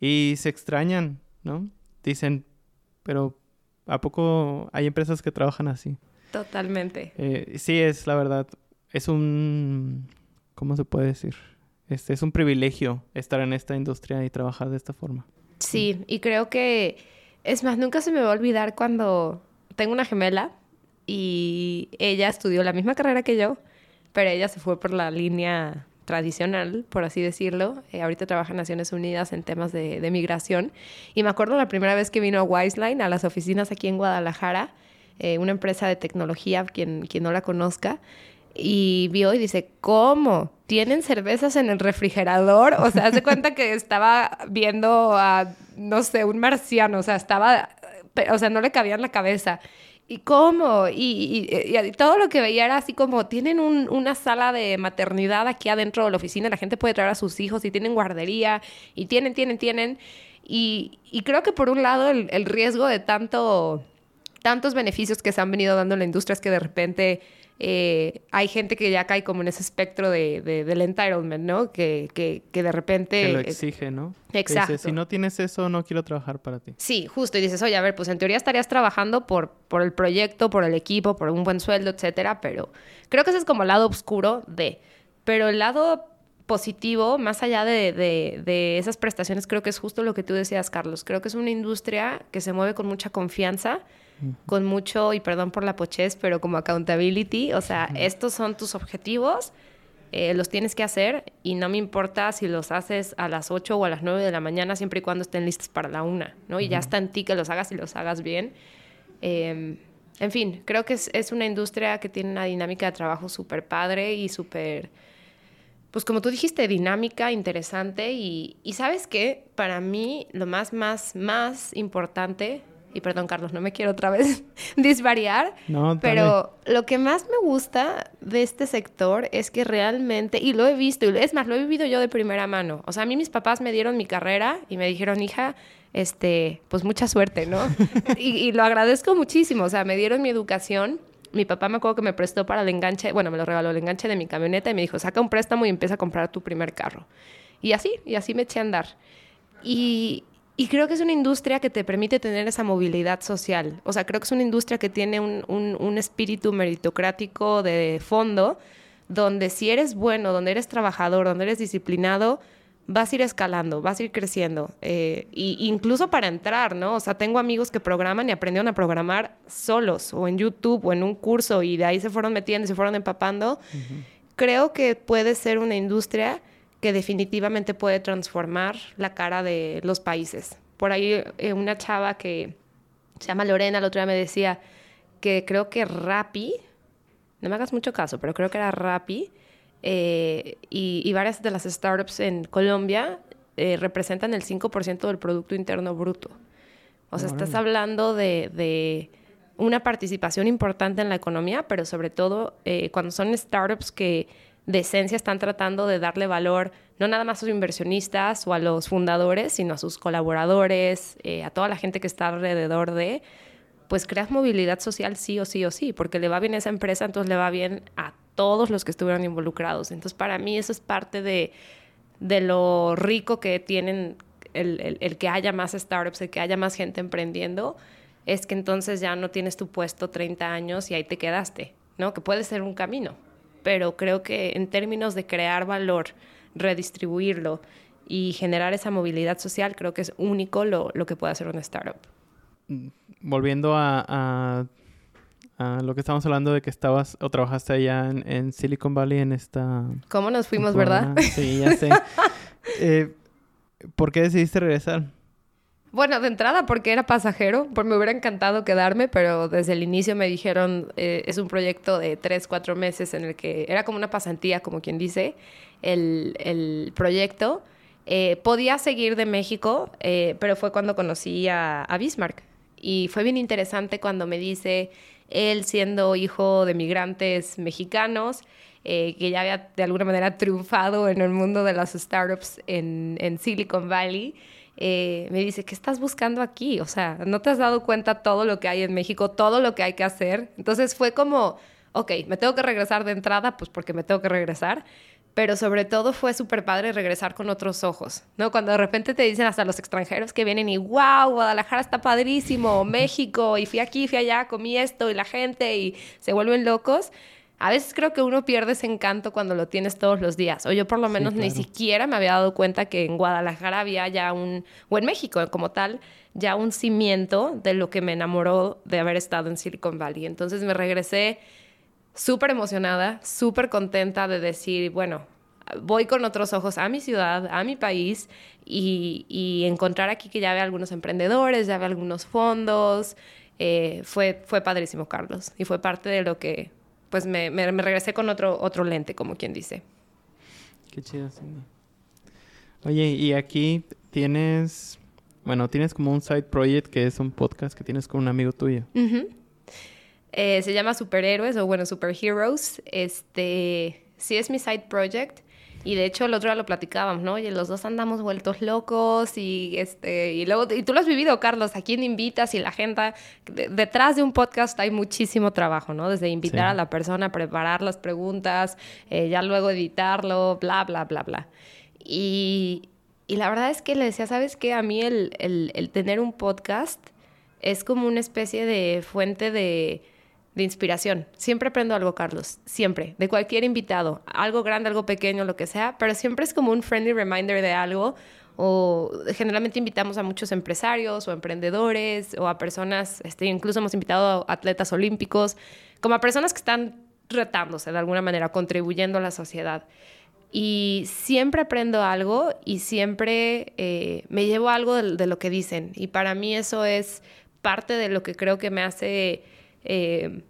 [SPEAKER 2] Y se extrañan, ¿no? Dicen, pero ¿a poco hay empresas que trabajan así?
[SPEAKER 1] Totalmente.
[SPEAKER 2] Eh, sí, es la verdad. Es un ¿cómo se puede decir? Este es un privilegio estar en esta industria y trabajar de esta forma.
[SPEAKER 1] Sí, y creo que es más, nunca se me va a olvidar cuando tengo una gemela y ella estudió la misma carrera que yo, pero ella se fue por la línea tradicional, por así decirlo. Eh, ahorita trabaja en Naciones Unidas en temas de, migración. Y me acuerdo la primera vez que vino a Wiseline, a las oficinas aquí en Guadalajara, eh, una empresa de tecnología, quien, quien no la conozca, y vio y dice, ¿cómo? ¿Tienen cervezas en el refrigerador? O sea, hace cuenta que [laughs] estaba viendo a, no sé, un marciano, o sea, estaba, o sea, no le cabía en la cabeza. ¿Y cómo? Y, todo lo que veía era así como, tienen una sala de maternidad aquí adentro de la oficina, la gente puede traer a sus hijos y tienen guardería y tienen, tienen, tienen. Y, creo que por un lado el riesgo de tanto tantos beneficios que se han venido dando en la industria es que de repente eh, hay gente que ya cae como en ese espectro de, del entitlement, ¿no? Que, que, que de repente...
[SPEAKER 2] Que lo exige, ¿no?
[SPEAKER 1] Exacto.
[SPEAKER 2] si no tienes eso, no quiero trabajar para ti.
[SPEAKER 1] Sí, justo. Y dices, oye, a ver, pues en teoría estarías trabajando por, por el proyecto, por el equipo, por un buen sueldo, etcétera, pero creo que ese es como el lado oscuro de... Pero el lado positivo, más allá de, de, de, esas prestaciones, creo que es justo lo que tú decías, Carlos. Creo que es una industria que se mueve con mucha confianza, con mucho, y perdón por la pochez, pero como accountability. O sea, estos son tus objetivos, eh, los tienes que hacer y no me importa si los haces a las 8 o a las 9 de la mañana, siempre y cuando estén listos para la 1, ¿no? Y ya está en ti que los hagas y los hagas bien. Eh, en fin, creo que es, es, una industria que tiene una dinámica de trabajo súper padre y súper pues como tú dijiste, dinámica, interesante y, y, sabes qué, para mí lo más, más, más importante, y perdón Carlos, no me quiero otra vez [laughs] disvariar,
[SPEAKER 2] no,
[SPEAKER 1] pero lo que más me gusta de este sector es que realmente, y lo he visto, y es más, lo he vivido yo de primera mano, o sea, a mí mis papás me dieron mi carrera y me dijeron, hija, este, pues mucha suerte, ¿no? [laughs] y, y lo agradezco muchísimo, o sea, me dieron mi educación mi papá me acuerdo que me prestó para el enganche, bueno, me lo regaló el enganche de mi camioneta y me dijo, saca un préstamo y empieza a comprar tu primer carro. Y así, y así me eché a andar. Y, y creo que es una industria que te permite tener esa movilidad social. O sea, creo que es una industria que tiene un, un, un espíritu meritocrático de fondo, donde si eres bueno, donde eres trabajador, donde eres disciplinado, vas a ir escalando, vas a ir creciendo. Eh, y incluso para entrar, ¿no? O sea, tengo amigos que programan y aprendieron a programar solos, o en YouTube, o en un curso, y de ahí se fueron metiendo y se fueron empapando. Creo que puede ser una industria que definitivamente puede transformar la cara de los países. Por ahí eh, una chava que se llama Lorena, la otra me decía que creo que Rappi, no me hagas mucho caso, pero creo que era Rappi, eh, y, varias de las startups en Colombia eh, representan el 5% del Producto Interno Bruto. O sea, estás hablando de, de, una participación importante en la economía, pero sobre todo eh, cuando son startups que de esencia están tratando de darle valor no nada más a sus inversionistas o a los fundadores, sino a sus colaboradores, a toda la gente que está alrededor de, pues creas movilidad social sí o sí o sí, porque le va bien a esa empresa, entonces le va bien a todos los que estuvieron involucrados. Entonces, para mí eso es parte de, de lo rico que tienen el, el, que haya más startups, el que haya más gente emprendiendo, es que entonces ya no tienes tu puesto 30 años y ahí te quedaste, ¿no? Que puede ser un camino, pero creo que en términos de crear valor, redistribuirlo y generar esa movilidad social, creo que es único lo, lo que puede hacer una startup.
[SPEAKER 2] Mm, volviendo a, a lo que estamos hablando de que estabas o trabajaste allá en, Silicon Valley en esta...
[SPEAKER 1] ¿Cómo nos fuimos, verdad?
[SPEAKER 2] Sí, ya sé. [laughs] eh, ¿Por qué decidiste regresar?
[SPEAKER 1] Bueno, de entrada porque era pasajero, porque me hubiera encantado quedarme, pero desde el inicio me dijeron, eh, es un proyecto de tres, cuatro meses en el que era como una pasantía, como quien dice, el, el proyecto. Eh, podía seguir de México, eh, pero fue cuando conocí a, Bismarck. Y fue bien interesante cuando me dice, él siendo hijo de migrantes mexicanos, eh, que ya había de alguna manera triunfado en el mundo de las startups en, en Silicon Valley, eh, me dice, ¿qué estás buscando aquí? O sea, ¿no te has dado cuenta todo lo que hay en México, todo lo que hay que hacer? Entonces fue como, ok, me tengo que regresar de entrada, pues porque me tengo que regresar, pero sobre todo fue súper padre regresar con otros ojos, ¿no? Cuando de repente te dicen hasta los extranjeros que vienen y, wow, Guadalajara está padrísimo, [laughs] México, y fui aquí, fui allá, comí esto, y la gente, y se vuelven locos. A veces creo que uno pierde ese encanto cuando lo tienes todos los días. O yo por lo menos ni siquiera me había dado cuenta que en Guadalajara había ya un, o en México como tal, ya un cimiento de lo que me enamoró de haber estado en Silicon Valley. Entonces me regresé súper emocionada, súper contenta de decir, bueno, voy con otros ojos a mi ciudad, a mi país y, encontrar aquí que ya ve algunos emprendedores, ya ve algunos fondos. Eh, fue, fue padrísimo, Carlos, y fue parte de lo que, pues me, me, regresé con otro, otro lente, como quien dice.
[SPEAKER 2] Qué chido, Cindy. Oye, y aquí tienes, bueno, tienes como un side project que es un podcast que tienes con un amigo tuyo.
[SPEAKER 1] Eh, se llama Superhéroes o bueno, Superheroes. Este, sí es mi side project. Y de hecho el otro día lo platicábamos, ¿no? Y los dos andamos vueltos locos y este y luego y tú lo has vivido, Carlos, a quién invitas y la gente detrás de un podcast hay muchísimo trabajo, ¿no? Desde invitar a la persona, preparar las preguntas, eh, ya luego editarlo, bla bla bla bla. Y, y la verdad es que le decía, ¿sabes qué? A mí el, el, el tener un podcast es como una especie de fuente de de inspiración. Siempre aprendo algo, Carlos, siempre, de cualquier invitado, algo grande, algo pequeño, lo que sea, pero siempre es como un friendly reminder de algo. O generalmente invitamos a muchos empresarios o emprendedores o a personas, este, incluso hemos invitado a atletas olímpicos, como a personas que están retándose de alguna manera, contribuyendo a la sociedad. Y siempre aprendo algo y siempre eh, me llevo algo de, lo que dicen. Y para mí eso es parte de lo que creo que me hace eh,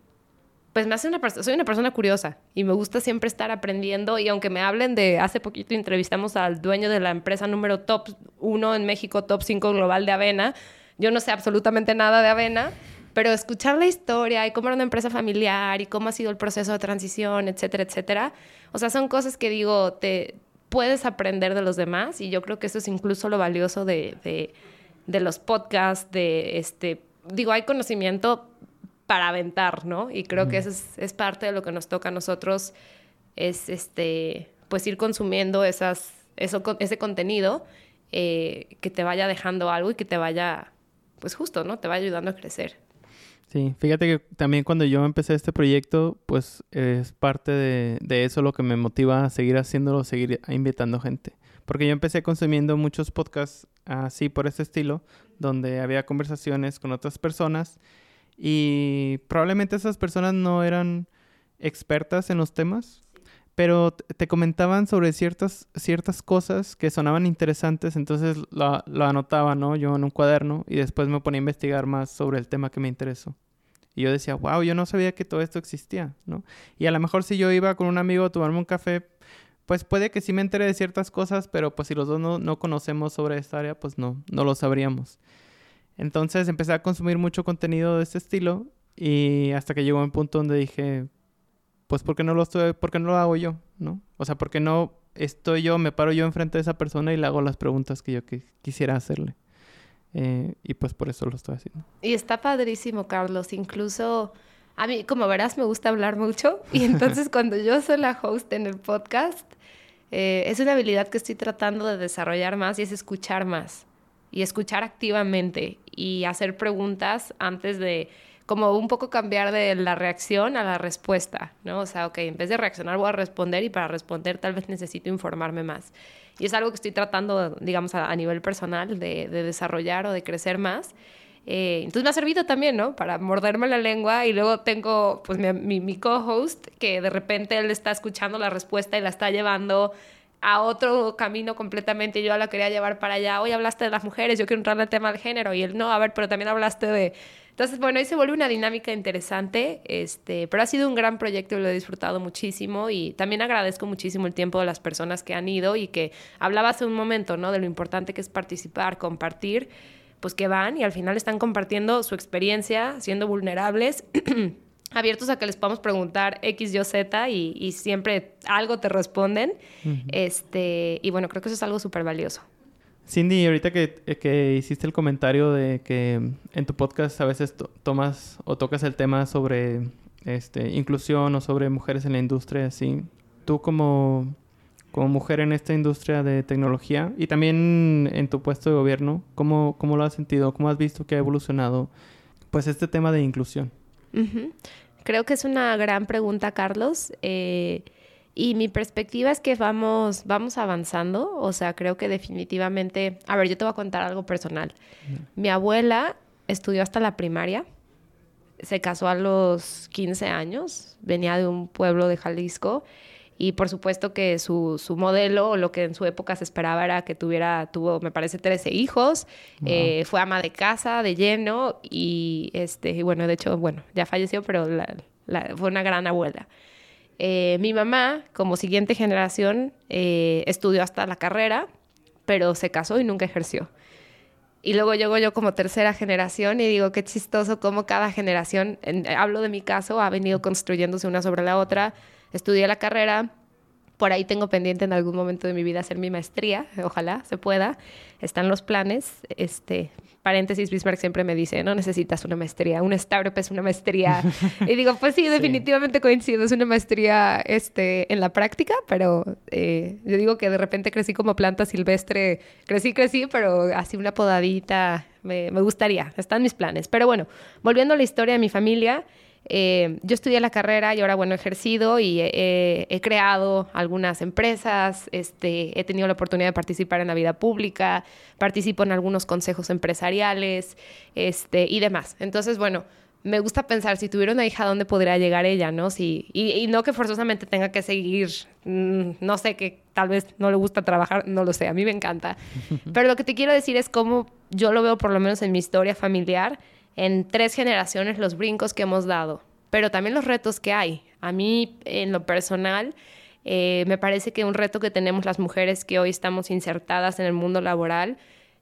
[SPEAKER 1] pues me hace una persona, soy una persona curiosa y me gusta siempre estar aprendiendo y aunque me hablen de, hace poquito entrevistamos al dueño de la empresa número top 1 en México, top 5 global de avena, yo no sé absolutamente nada de avena, pero escuchar la historia y cómo era una empresa familiar y cómo ha sido el proceso de transición, etcétera, etcétera, o sea, son cosas que digo, te puedes aprender de los demás y yo creo que eso es incluso lo valioso de, de, de los podcasts, de este, digo, hay conocimiento para aventar, ¿no? Y creo que eso es, parte de lo que nos toca a nosotros, es este, pues ir consumiendo esas, eso, ese contenido eh, que te vaya dejando algo y que te vaya, pues justo, ¿no? Te vaya ayudando a crecer.
[SPEAKER 2] Sí, fíjate que también cuando yo empecé este proyecto, pues es parte de, de eso lo que me motiva a seguir haciéndolo, seguir invitando gente. Porque yo empecé consumiendo muchos podcasts así por este estilo, donde había conversaciones con otras personas y probablemente esas personas no eran expertas en los temas, pero te comentaban sobre ciertas, ciertas cosas que sonaban interesantes, entonces lo, lo anotaba, ¿no? Yo en un cuaderno y después me ponía a investigar más sobre el tema que me interesó. Y yo decía, wow, yo no sabía que todo esto existía, ¿no? Y a lo mejor si yo iba con un amigo a tomarme un café, pues puede que sí me entere de ciertas cosas, pero pues si los dos no, no conocemos sobre esta área, pues no, no lo sabríamos. Entonces empecé a consumir mucho contenido de este estilo y hasta que llegó un punto donde dije, pues ¿por qué no lo estoy, por qué no lo hago yo? ¿No? O sea, ¿por qué no estoy yo, me paro yo enfrente de esa persona y le hago las preguntas que yo quisiera hacerle? Eh, y pues por eso lo estoy haciendo.
[SPEAKER 1] Y está padrísimo, Carlos. Incluso a mí, como verás, me gusta hablar mucho. Y entonces [laughs] cuando yo soy la host en el podcast, eh, es una habilidad que estoy tratando de desarrollar más y es escuchar más y escuchar activamente y hacer preguntas antes de como un poco cambiar de la reacción a la respuesta, ¿no? O sea, ok, en vez de reaccionar voy a responder y para responder tal vez necesito informarme más. Y es algo que estoy tratando, digamos, a, nivel personal de, desarrollar o de crecer más. Eh, entonces me ha servido también, ¿no? Para morderme la lengua y luego tengo, pues, mi, mi co-host que de repente él está escuchando la respuesta y la está llevando a otro camino completamente. Yo la quería llevar para allá. Hoy hablaste de las mujeres, yo quiero entrar en el tema del género. Y él, no, a ver, pero también hablaste de... Entonces, bueno, ahí se vuelve una dinámica interesante, este, pero ha sido un gran proyecto y lo he disfrutado muchísimo y también agradezco muchísimo el tiempo de las personas que han ido y que hablaba hace un momento, ¿no? De lo importante que es participar, compartir, pues que van y al final están compartiendo su experiencia, siendo vulnerables [clears throat] abiertos a que les podamos preguntar X, Y, Z y, siempre algo te responden. este, y bueno, creo que eso es algo súper valioso.
[SPEAKER 2] Cindy, ahorita que, que, hiciste el comentario de que en tu podcast a veces tomas o tocas el tema sobre este, inclusión o sobre mujeres en la industria, así, tú como, como mujer en esta industria de tecnología y también en tu puesto de gobierno, ¿cómo, cómo lo has sentido? ¿Cómo has visto que ha evolucionado pues este tema de inclusión?
[SPEAKER 1] Creo que es una gran pregunta, Carlos. Eh, y mi perspectiva es que vamos, vamos avanzando. O sea, creo que definitivamente. A ver, yo te voy a contar algo personal. Mi abuela estudió hasta la primaria. Se casó a los 15 años. Venía de un pueblo de Jalisco. Y por supuesto que su, su, modelo, o lo que en su época se esperaba era que tuviera, tuvo, me parece, 13 hijos, eh, fue ama de casa de lleno y, este, bueno, de hecho, bueno, ya falleció, pero fue una gran abuela. Eh, mi mamá, como siguiente generación, eh, estudió hasta la carrera, pero se casó y nunca ejerció. Y luego llego yo como tercera generación y digo, qué chistoso cómo cada generación, hablo de mi caso, ha venido construyéndose una sobre la otra. Estudié la carrera, Por ahí tengo pendiente en algún momento de mi vida hacer mi maestría, ojalá se pueda. Están los planes. Este, paréntesis, Bismarck siempre me dice, no necesitas una maestría, un startup es una maestría. [laughs] y digo, pues sí, definitivamente coincido, es una maestría este, en la práctica, pero eh, yo digo que de repente crecí como planta silvestre, crecí, crecí, pero así una podadita, me, me gustaría, están mis planes. Pero bueno, volviendo a la historia de mi familia, eh, yo estudié la carrera y ahora, bueno, he ejercido y he, creado algunas empresas, este, he tenido la oportunidad de participar en la vida pública, participo en algunos consejos empresariales este, y demás. Entonces, bueno, me gusta pensar si tuviera una hija, ¿dónde podría llegar ella, no? Si, y, no que forzosamente tenga que seguir, mm, no sé, que tal vez no le gusta trabajar, no lo sé, a mí me encanta. [laughs] Pero lo que te quiero decir es cómo yo lo veo, por lo menos en mi historia familiar, en tres generaciones los brincos que hemos dado, pero también los retos que hay. A mí, en lo personal, eh, me parece que un reto que tenemos las mujeres que hoy estamos insertadas en el mundo laboral,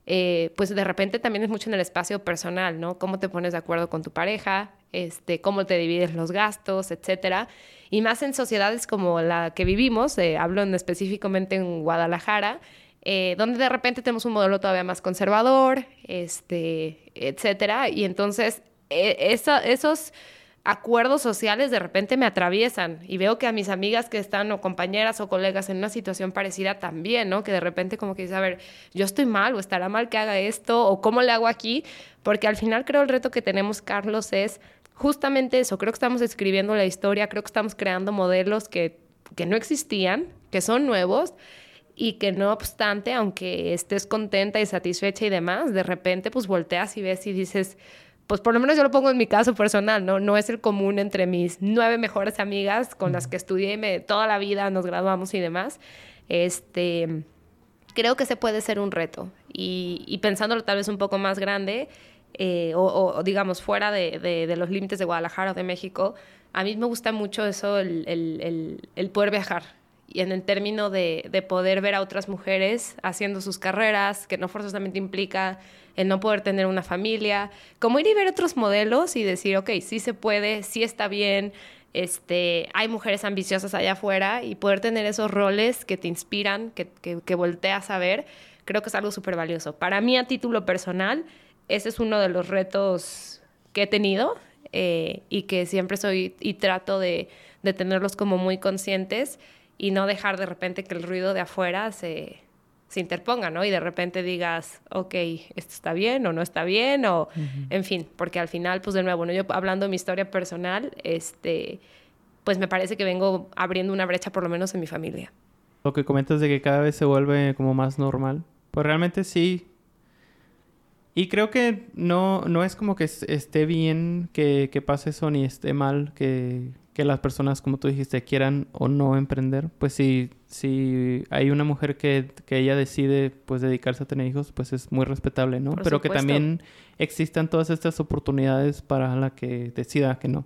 [SPEAKER 1] eh, pues de repente también es mucho en el espacio personal, ¿no? Cómo te pones de acuerdo con tu pareja, este, cómo te divides los gastos, etcétera. Y más en sociedades como la que vivimos, eh, hablo en específicamente en Guadalajara, eh, donde de repente tenemos un modelo todavía más conservador, este, etcétera, y entonces e, esos acuerdos sociales de repente me atraviesan y veo que a mis amigas que están o compañeras o colegas en una situación parecida también, ¿no? Que de repente como que dice, a ver, yo estoy mal o estará mal que haga esto o cómo le hago aquí, porque al final creo el reto que tenemos, Carlos, es justamente eso, creo que estamos escribiendo la historia, creo que estamos creando modelos que, que no existían, que son nuevos y que no obstante, aunque estés contenta y satisfecha y demás, de repente pues volteas y ves y dices, pues por lo menos yo lo pongo en mi caso personal, ¿no? No es el común entre mis nueve mejores amigas con las que estudié toda la vida, nos graduamos y demás. Este, creo que se puede ser un reto. Y, pensándolo tal vez un poco más grande, eh, o, digamos fuera de, los límites de Guadalajara o de México, a mí me gusta mucho eso, el, el poder viajar y en el término de, de, poder ver a otras mujeres haciendo sus carreras, que no forzosamente implica el no poder tener una familia, como ir y ver otros modelos y decir, ok, sí se puede, sí está bien, este, hay mujeres ambiciosas allá afuera y poder tener esos roles que te inspiran, que, que, volteas a ver, creo que es algo súper valioso. Para mí, a título personal, ese es uno de los retos que he tenido eh, y que siempre soy y trato de, de tenerlos como muy conscientes y no dejar de repente que el ruido de afuera se, se interponga, ¿no? Y de repente digas, ok, esto está bien o no está bien, o en fin, porque al final, pues de nuevo, ¿no? yo hablando de mi historia personal, este, pues me parece que vengo abriendo una brecha por lo menos en mi familia.
[SPEAKER 2] Lo que comentas de que cada vez se vuelve como más normal, pues realmente sí. Y creo que no, no es como que esté bien que, que pase eso ni esté mal que que las personas, como tú dijiste, quieran o no emprender, pues si, si hay una mujer que, que ella decide pues dedicarse a tener hijos, pues es muy respetable, ¿no? Pero que también existan todas estas oportunidades para la que decida que no.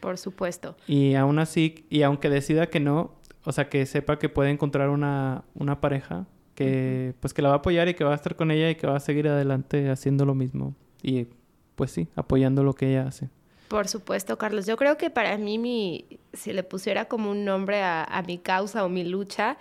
[SPEAKER 1] Por supuesto.
[SPEAKER 2] Y aún así, y aunque decida que no, o sea, que sepa que puede encontrar una, una pareja que pues que la va a apoyar y que va a estar con ella y que va a seguir adelante haciendo lo mismo. Y pues sí, apoyando lo que ella hace.
[SPEAKER 1] Por supuesto, Carlos. Yo creo que para mí, mi, si le pusiera como un nombre a, mi causa o mi lucha,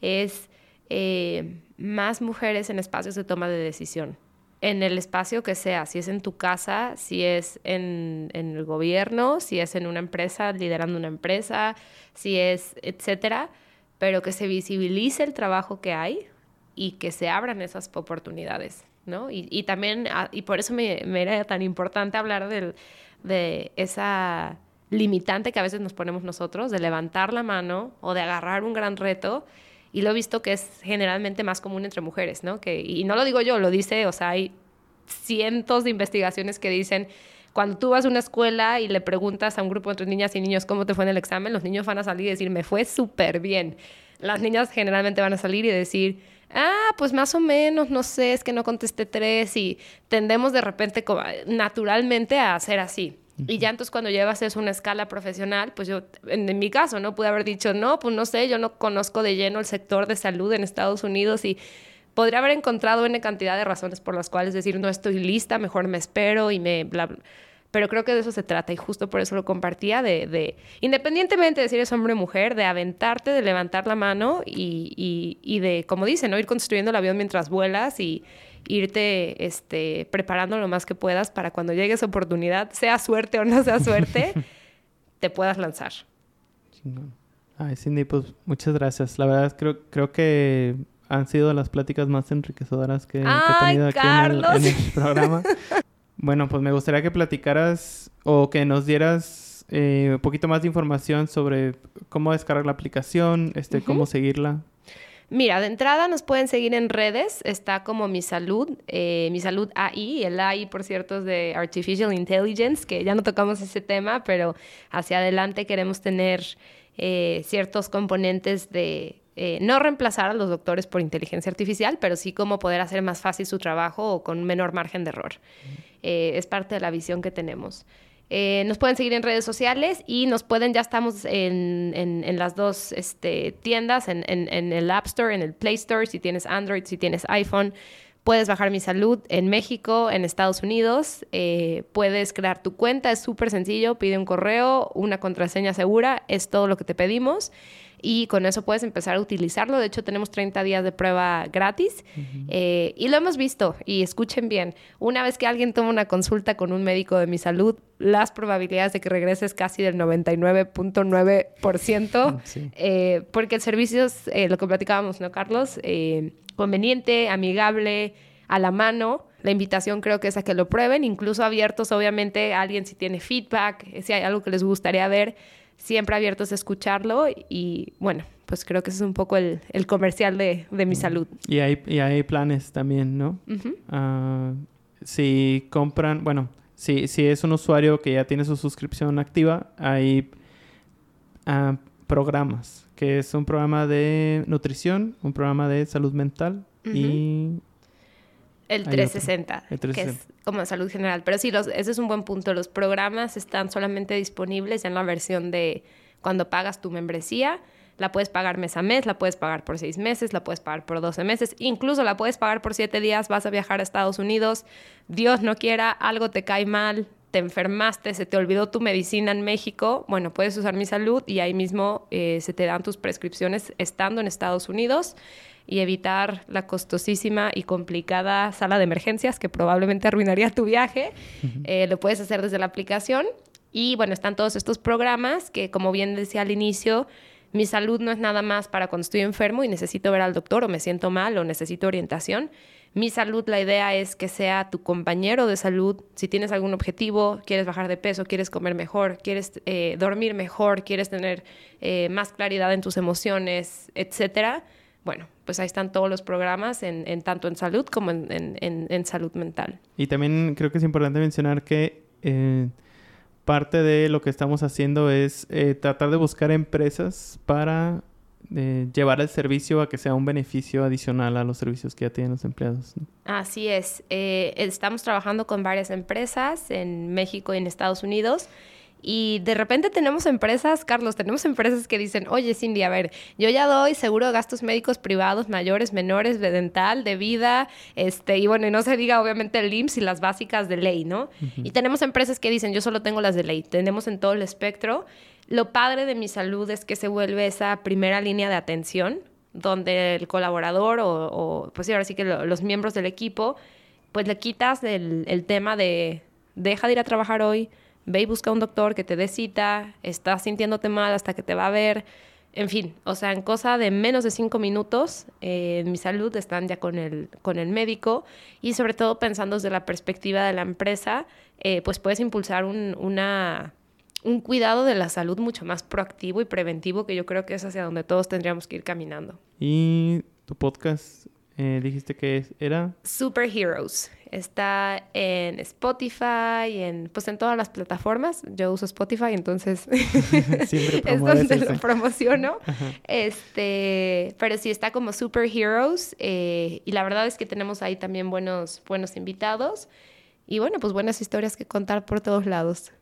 [SPEAKER 1] es eh, más mujeres en espacios de toma de decisión. En el espacio que sea, si es en tu casa, si es en, el gobierno, si es en una empresa, liderando una empresa, si es, etcétera, pero que se visibilice el trabajo que hay y que se abran esas oportunidades, ¿no? Y, y también, ah, y por eso me era tan importante hablar del de esa limitante que a veces nos ponemos nosotros, de levantar la mano o de agarrar un gran reto. Y lo he visto que es generalmente más común entre mujeres, ¿no? Que, y no lo digo yo, lo dice, o sea, hay cientos de investigaciones que dicen, cuando tú vas a una escuela y le preguntas a un grupo de niñas y niños cómo te fue en el examen, los niños van a salir y decir, me fue súper bien. Las niñas generalmente van a salir y decir, ah, pues más o menos, no sé, es que no contesté tres y tendemos de repente naturalmente a hacer así. Y ya entonces cuando llevas eso a una escala profesional, pues yo, en, mi caso, ¿no? Pude haber dicho, no, pues no sé, yo no conozco de lleno el sector de salud en Estados Unidos y podría haber encontrado una cantidad de razones por las cuales decir, no estoy lista, mejor me espero y me... Bla, bla. Pero creo que de eso se trata y justo por eso lo compartía, de, de independientemente de si eres hombre o mujer, de aventarte, de levantar la mano y, y, y de, como dicen, ¿no? ir construyendo el avión mientras vuelas y irte este, preparando lo más que puedas para cuando llegue esa oportunidad, sea suerte o no sea [laughs] suerte, te puedas lanzar.
[SPEAKER 2] Ay, Cindy, pues muchas gracias. La verdad creo, creo que han sido las pláticas más enriquecedoras que, he tenido aquí en el, programa. [laughs] bueno, pues me gustaría que platicaras o que nos dieras eh, un poquito más de información sobre cómo descargar la aplicación, este, cómo seguirla.
[SPEAKER 1] Mira, de entrada nos pueden seguir en redes, está como Mi Salud, eh, Mi Salud AI, el AI por cierto es de Artificial Intelligence, que ya no tocamos ese tema, pero hacia adelante queremos tener eh, ciertos componentes de eh, no reemplazar a los doctores por inteligencia artificial, pero sí como poder hacer más fácil su trabajo o con menor margen de error. Es parte de la visión que tenemos. Eh, nos pueden seguir en redes sociales y nos pueden, ya estamos en, en, las dos este, tiendas, en, en, el App Store, en el Play Store, si tienes Android, si tienes iPhone. Puedes bajar mi salud en México, en Estados Unidos. Eh, puedes crear tu cuenta, es súper sencillo. Pide un correo, una contraseña segura, es todo lo que te pedimos y con eso puedes empezar a utilizarlo. De hecho, tenemos 30 días de prueba gratis eh, y lo hemos visto y escuchen bien, una vez que alguien toma una consulta con un médico de mi salud, las probabilidades de que regreses casi del 99.9%, eh, porque el servicio es eh, lo que platicábamos, ¿no, Carlos? conveniente, amigable, a la mano. La invitación creo que es a que lo prueben, incluso abiertos, obviamente, a alguien si tiene feedback, si hay algo que les gustaría ver siempre abiertos a escucharlo y bueno, pues creo que ese es un poco el, comercial de, mi mm. salud.
[SPEAKER 2] Y hay, y hay planes también, ¿no? Ah, si compran, bueno, si, si es un usuario que ya tiene su suscripción activa, hay ah, programas, que es un programa de nutrición, un programa de salud mental y
[SPEAKER 1] el 360, que es como salud general. Pero sí, los, ese es un buen punto. Los programas están solamente disponibles en la versión de cuando pagas tu membresía. La puedes pagar mes a mes, la puedes pagar por seis meses, la puedes pagar por 12 meses, incluso la puedes pagar por siete días, vas a viajar a Estados Unidos, Dios no quiera, algo te cae mal, te enfermaste, se te olvidó tu medicina en México, bueno, puedes usar mi salud y ahí mismo eh, se te dan tus prescripciones estando en Estados Unidos y evitar la costosísima y complicada sala de emergencias que probablemente arruinaría tu viaje. Eh, lo puedes hacer desde la aplicación. Y bueno, están todos estos programas que, como bien decía al inicio, mi salud no es nada más para cuando estoy enfermo y necesito ver al doctor o me siento mal o necesito orientación. Mi salud, la idea es que sea tu compañero de salud. Si tienes algún objetivo, quieres bajar de peso, quieres comer mejor, quieres eh, dormir mejor, quieres tener eh, más claridad en tus emociones, etcétera, bueno, pues ahí están todos los programas, en, tanto en salud como en, salud mental.
[SPEAKER 2] Y también creo que es importante mencionar que eh, parte de lo que estamos haciendo es eh, tratar de buscar empresas para eh, llevar el servicio a que sea un beneficio adicional a los servicios que ya tienen los empleados.
[SPEAKER 1] Así es. estamos trabajando con varias empresas en México y en Estados Unidos y de repente tenemos empresas, Carlos, tenemos empresas que dicen, oye Cindy, a ver, yo ya doy seguro de gastos médicos privados, mayores, menores, de dental, de vida, este, y bueno, y no se diga obviamente el IMSS y las básicas de ley, ¿no? Y tenemos empresas que dicen, yo solo tengo las de ley, tenemos en todo el espectro. Lo padre de mi salud es que se vuelve esa primera línea de atención, donde el colaborador o, pues sí, ahora sí que los miembros del equipo, pues le quitas el, el tema de, deja de ir a trabajar hoy, ve y busca un doctor que te dé cita, estás sintiéndote mal hasta que te va a ver. En fin, o sea, en cosa de menos de cinco minutos, eh, en mi salud están ya con el, con el médico y sobre todo pensando desde la perspectiva de la empresa, eh, pues puedes impulsar un, una, un cuidado de la salud mucho más proactivo y preventivo que yo creo que es hacia donde todos tendríamos que ir caminando.
[SPEAKER 2] ¿Y tu podcast eh, dijiste que era?
[SPEAKER 1] Superheroes. Está en Spotify, en, pues en todas las plataformas. Yo uso Spotify, entonces [laughs] [laughs] es donde lo promociono. [laughs] Este, pero sí está como Superheroes. Eh, y la verdad es que tenemos ahí también buenos, buenos invitados. Y bueno, pues buenas historias que contar por todos lados.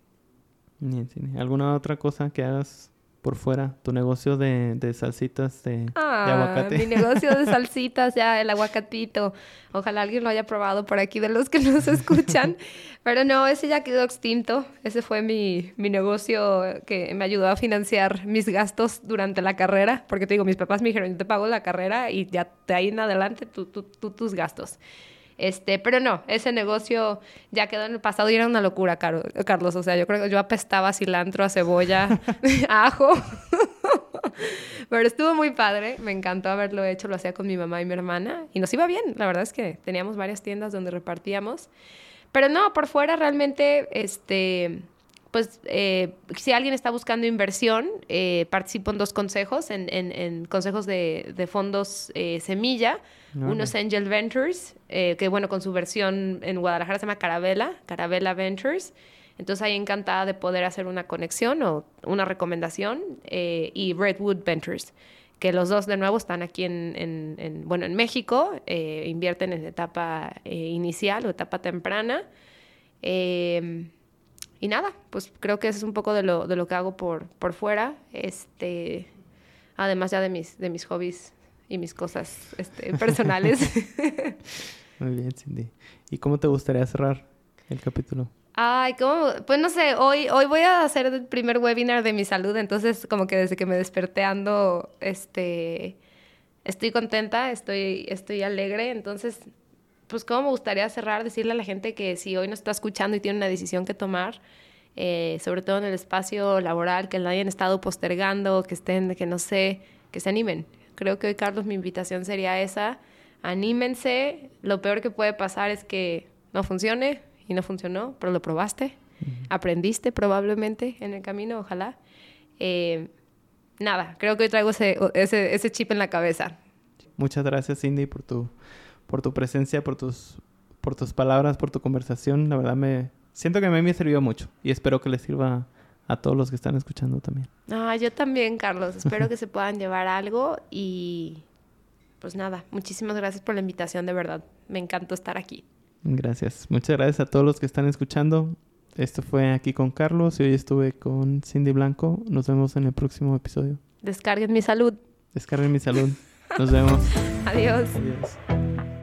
[SPEAKER 2] ¿Alguna otra cosa que hagas por fuera, tu negocio de, de salsitas de,
[SPEAKER 1] ah,
[SPEAKER 2] aguacate.
[SPEAKER 1] Mi negocio de [laughs] salsitas, ya el aguacatito. Ojalá alguien lo haya probado por aquí de los que nos [laughs] escuchan. Pero no, ese ya quedó extinto. Ese fue mi, mi negocio que me ayudó a financiar mis gastos durante la carrera. Porque te digo, mis papás me dijeron, yo te pago la carrera y ya de ahí en adelante tú, tú, tú tus gastos. Este, pero no, ese negocio ya quedó en el pasado y era una locura, Carlos. O sea, yo creo que yo apestaba cilantro, a cebolla, [laughs] [laughs] a ajo. [laughs] pero estuvo muy padre, me encantó haberlo hecho, lo hacía con mi mamá y mi hermana y nos iba bien. La verdad es que teníamos varias tiendas donde repartíamos. Pero no, por fuera realmente, este, pues eh, si alguien está buscando inversión, eh, participo en dos consejos, en, en, consejos de, de fondos eh, semilla. Uno es Angel Ventures, que bueno, con su versión en Guadalajara se llama Carabela, Carabela Ventures. Entonces ahí encantada de poder hacer una conexión o una recomendación. y Redwood Ventures, que los dos de nuevo están aquí en, en bueno, en México, invierten en etapa inicial o etapa temprana. Eh, y nada, pues creo que eso es un poco de lo, de lo que hago por, por fuera. Este, además ya de mis, de mis hobbies y mis cosas este, [laughs] personales. [laughs]
[SPEAKER 2] Muy bien, Cindy. ¿Y cómo te gustaría cerrar el capítulo?
[SPEAKER 1] Ay, ¿cómo? Pues no sé, hoy, hoy voy a hacer el primer webinar de mi salud, entonces como que desde que me desperté ando, este, estoy contenta, estoy, estoy alegre, entonces pues cómo me gustaría cerrar, decirle a la gente que si hoy nos está escuchando y tiene una decisión que tomar, eh, sobre todo en el espacio laboral, que la hayan estado postergando, que estén, que no sé, que se animen. Creo que hoy, Carlos, mi invitación sería esa. Anímense. Lo peor que puede pasar es que no funcione y no funcionó, pero lo probaste. Aprendiste probablemente en el camino, ojalá. Eh, nada, creo que hoy traigo ese, ese, ese chip en la cabeza.
[SPEAKER 2] Muchas gracias, Cindy, por tu por tu presencia, por tus, por tus palabras, por tu conversación. La verdad me siento que a mí me sirvió mucho y espero que les sirva a todos los que están escuchando también.
[SPEAKER 1] Ah, yo también, Carlos. Espero [laughs] que se puedan llevar algo y pues nada, muchísimas gracias por la invitación, de verdad. Me encantó estar aquí.
[SPEAKER 2] Gracias. Muchas gracias a todos los que están escuchando. Esto fue aquí con Carlos y hoy estuve con Cindy Blanco. Nos vemos en el próximo episodio.
[SPEAKER 1] Descarguen mi salud.
[SPEAKER 2] Descarguen mi salud. Nos vemos. [laughs]
[SPEAKER 1] Adiós.
[SPEAKER 2] Adiós.